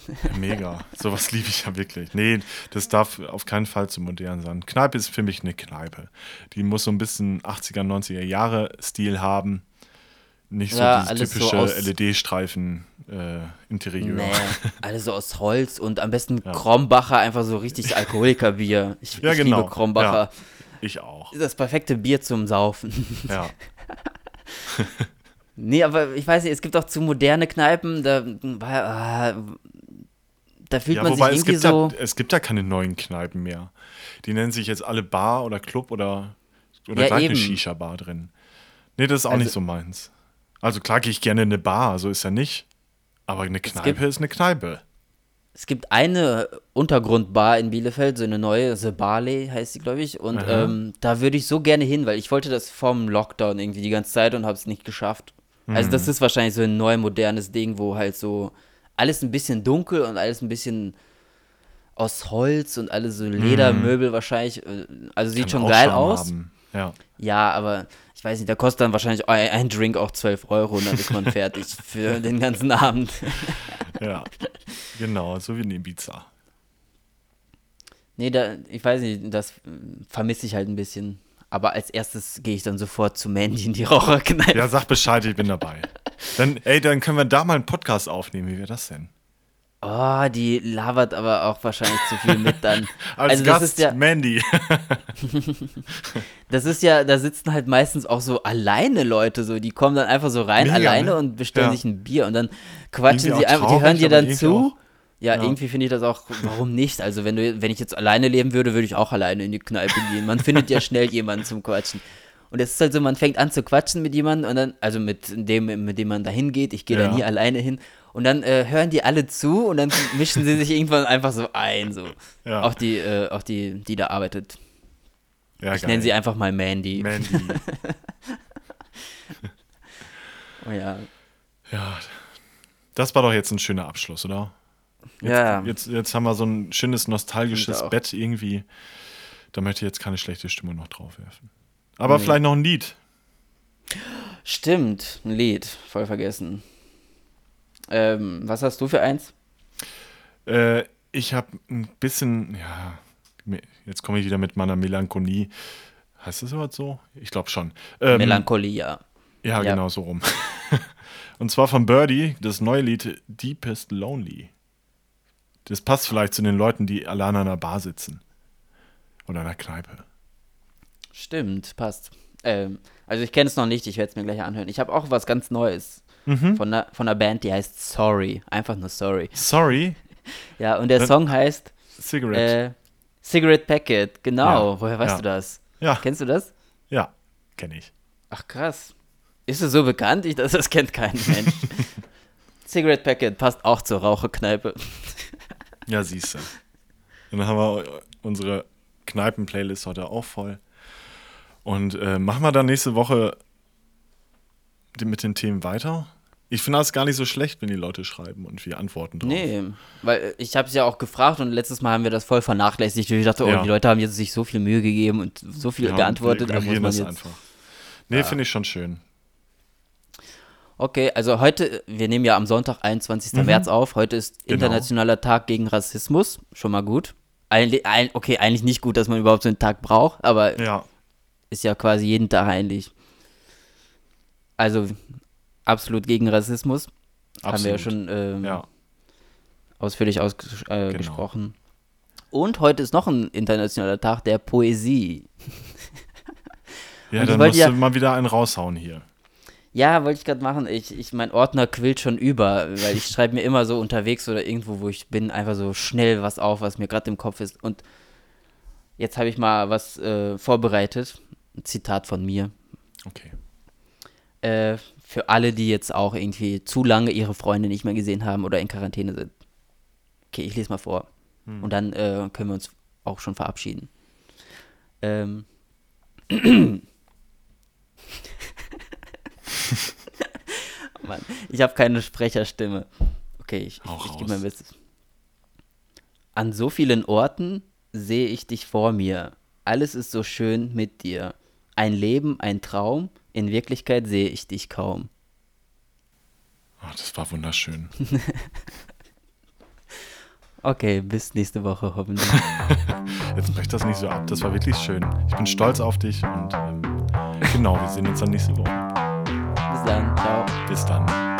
Mega. Sowas liebe ich ja wirklich. Nee, das darf auf keinen Fall zu modern sein. Kneipe ist für mich eine Kneipe. Die muss so ein bisschen 80er, 90er Jahre Stil haben. Nicht so Ja, dieses so typische aus- LED-Streifen äh. Nee, alles so aus Holz und am besten Krombacher, einfach so richtig Alkoholikerbier. Ich, Ja, ich genau. liebe Krombacher. Ich auch. Das perfekte Bier zum Saufen. Ja. nee, aber ich weiß nicht, es gibt auch zu moderne Kneipen, da, ah, da fühlt ja, man wobei sich es irgendwie gibt, so. ja, es gibt ja keine neuen Kneipen mehr. Die nennen sich jetzt alle Bar oder Club oder, oder Ja, eine Shisha-Bar drin. Nee, das ist auch Also- nicht so meins. Also klar gehe ich gerne in eine Bar, so ist ja nicht. Aber eine Kneipe gibt- ist eine Kneipe. Es gibt eine Untergrundbar in Bielefeld, so eine neue, The Barley heißt sie, glaube ich. Und ähm, da würde ich so gerne hin, weil ich wollte das vom Lockdown irgendwie die ganze Zeit und habe es nicht geschafft. Also Mhm. das ist wahrscheinlich so ein neu modernes Ding, wo halt so alles ein bisschen dunkel und alles ein bisschen aus Holz und alle so Ledermöbel wahrscheinlich. äh, Also sieht Kann schon geil Charme aus. haben. Ja. Ja, aber ich weiß nicht, da kostet dann wahrscheinlich ein, Drink auch 12 Euro und dann ist man fertig für den ganzen Abend. ja, genau, so wie in Ibiza. Nee, da, ich weiß nicht, das vermisse ich halt ein bisschen. Aber als erstes gehe ich dann sofort zu Mandy in die Raucherkneipe. Ja, sag Bescheid, ich bin dabei. Dann, ey, dann können wir da mal einen Podcast aufnehmen. Wie wäre das denn? Oh, die labert aber auch wahrscheinlich zu viel mit dann. Als also Gast das ist ja, Mandy. das ist ja, da sitzen halt meistens auch so alleine Leute so, die kommen dann einfach so rein Mega, alleine ne? und bestellen Ja. sich ein Bier und dann quatschen Irgendwie sie einfach, die hören dir dann zu. Ja, Ja. irgendwie finde ich das auch, warum nicht? Also wenn du, wenn ich jetzt alleine leben würde, würde ich auch alleine in die Kneipe gehen. Man findet ja schnell jemanden zum Quatschen. Und es ist halt so, man fängt an zu quatschen mit jemandem und dann, also mit dem, mit dem man da hingeht, ich gehe Ja. da nie alleine hin. Und dann äh, hören die alle zu und dann mischen sie sich irgendwann einfach so ein. So. Ja. Auch die, äh, auch die, die da arbeitet. Ja, Ich nenne sie einfach mal Mandy. Mandy. Oh ja. Ja, das war doch jetzt ein schöner Abschluss, oder? Jetzt, Ja. Jetzt, jetzt haben wir so ein schönes nostalgisches. Bett irgendwie. Da möchte ich jetzt keine schlechte Stimmung noch drauf werfen. Aber Nee. vielleicht noch ein Lied. Stimmt, ein Lied, voll vergessen. Ähm, was hast du für eins? Äh, ich habe ein bisschen, ja, jetzt komme ich wieder mit meiner Melancholie. Heißt das überhaupt so? Ich glaube schon. Ähm, Melancholie, ja. Ja, genau so rum. Und zwar von Birdie, das neue Lied Deepest Lonely. Das passt vielleicht zu den Leuten, die allein an einer Bar sitzen. Oder in einer Kneipe. Stimmt, passt. Ähm, also ich kenne es noch nicht, ich werde es mir gleich anhören. Ich habe auch was ganz Neues Mhm. von, einer, von einer Band, die heißt Sorry. Einfach nur Sorry. Sorry, Ja, und der Dann- Song heißt Cigarette. äh, Cigarette Packet. Genau, Ja, woher weißt ja. du das? ja, Kennst du das? ja, kenne ich. Ach krass. Ist es so bekannt? Ich, das, das kennt kein Mensch. Cigarette Packet passt auch zur Raucherkneipe. Ja, siehst du. Und dann haben wir unsere Kneipen-Playlist heute auch voll. Und äh, machen wir dann nächste Woche mit den Themen weiter. Ich finde das gar nicht so schlecht, wenn die Leute schreiben und wir antworten drauf. Nee, weil äh, ich habe es ja auch gefragt und letztes Mal haben wir das voll vernachlässigt. Ich dachte, oh, Ja. die Leute haben jetzt sich so viel Mühe gegeben und so viel Ja, geantwortet. wir Da muss man jetzt. einfach. Nee, finde ich schon schön. Okay, also heute, wir nehmen ja am Sonntag, 21. März auf. Heute ist Mhm. Genau. Internationaler Tag gegen Rassismus. Schon mal gut. Eigentlich, ein, okay, eigentlich nicht gut, dass man überhaupt so einen Tag braucht, aber Ja, ist ja quasi jeden Tag eigentlich. Also absolut gegen Rassismus. Haben wir ja absolut. schon ähm, Ja, ausführlich Genau. ausgesprochen. Und heute ist noch ein internationaler Tag der Poesie. ja dann musst ja- du mal wieder einen raushauen hier. Ja, wollte ich gerade machen. Ich, ich, mein Ordner quillt schon über, weil ich schreibe mir immer so unterwegs oder irgendwo, wo ich bin, einfach so schnell was auf, was mir gerade im Kopf ist. Und jetzt habe ich mal was äh, vorbereitet. Ein Zitat von mir. Okay. Äh, für alle, die jetzt auch irgendwie zu lange ihre Freunde nicht mehr gesehen haben oder in Quarantäne sind. Okay, ich lese mal vor. Und dann äh, können wir uns auch schon verabschieden. Ähm. Mann, ich habe keine Sprecherstimme. Okay, ich, ich, ich gebe mein Bestes. An so vielen Orten sehe ich dich vor mir. Alles ist so schön mit dir. Ein Leben, ein Traum. In Wirklichkeit sehe ich dich kaum. Oh, das war wunderschön. Okay, bis nächste Woche hoffentlich. Jetzt brech das nicht so ab. Das war wirklich schön. Ich bin stolz auf dich und ähm, genau, wir sehen uns dann nächste Woche. bis dann. Ciao. Bis dann.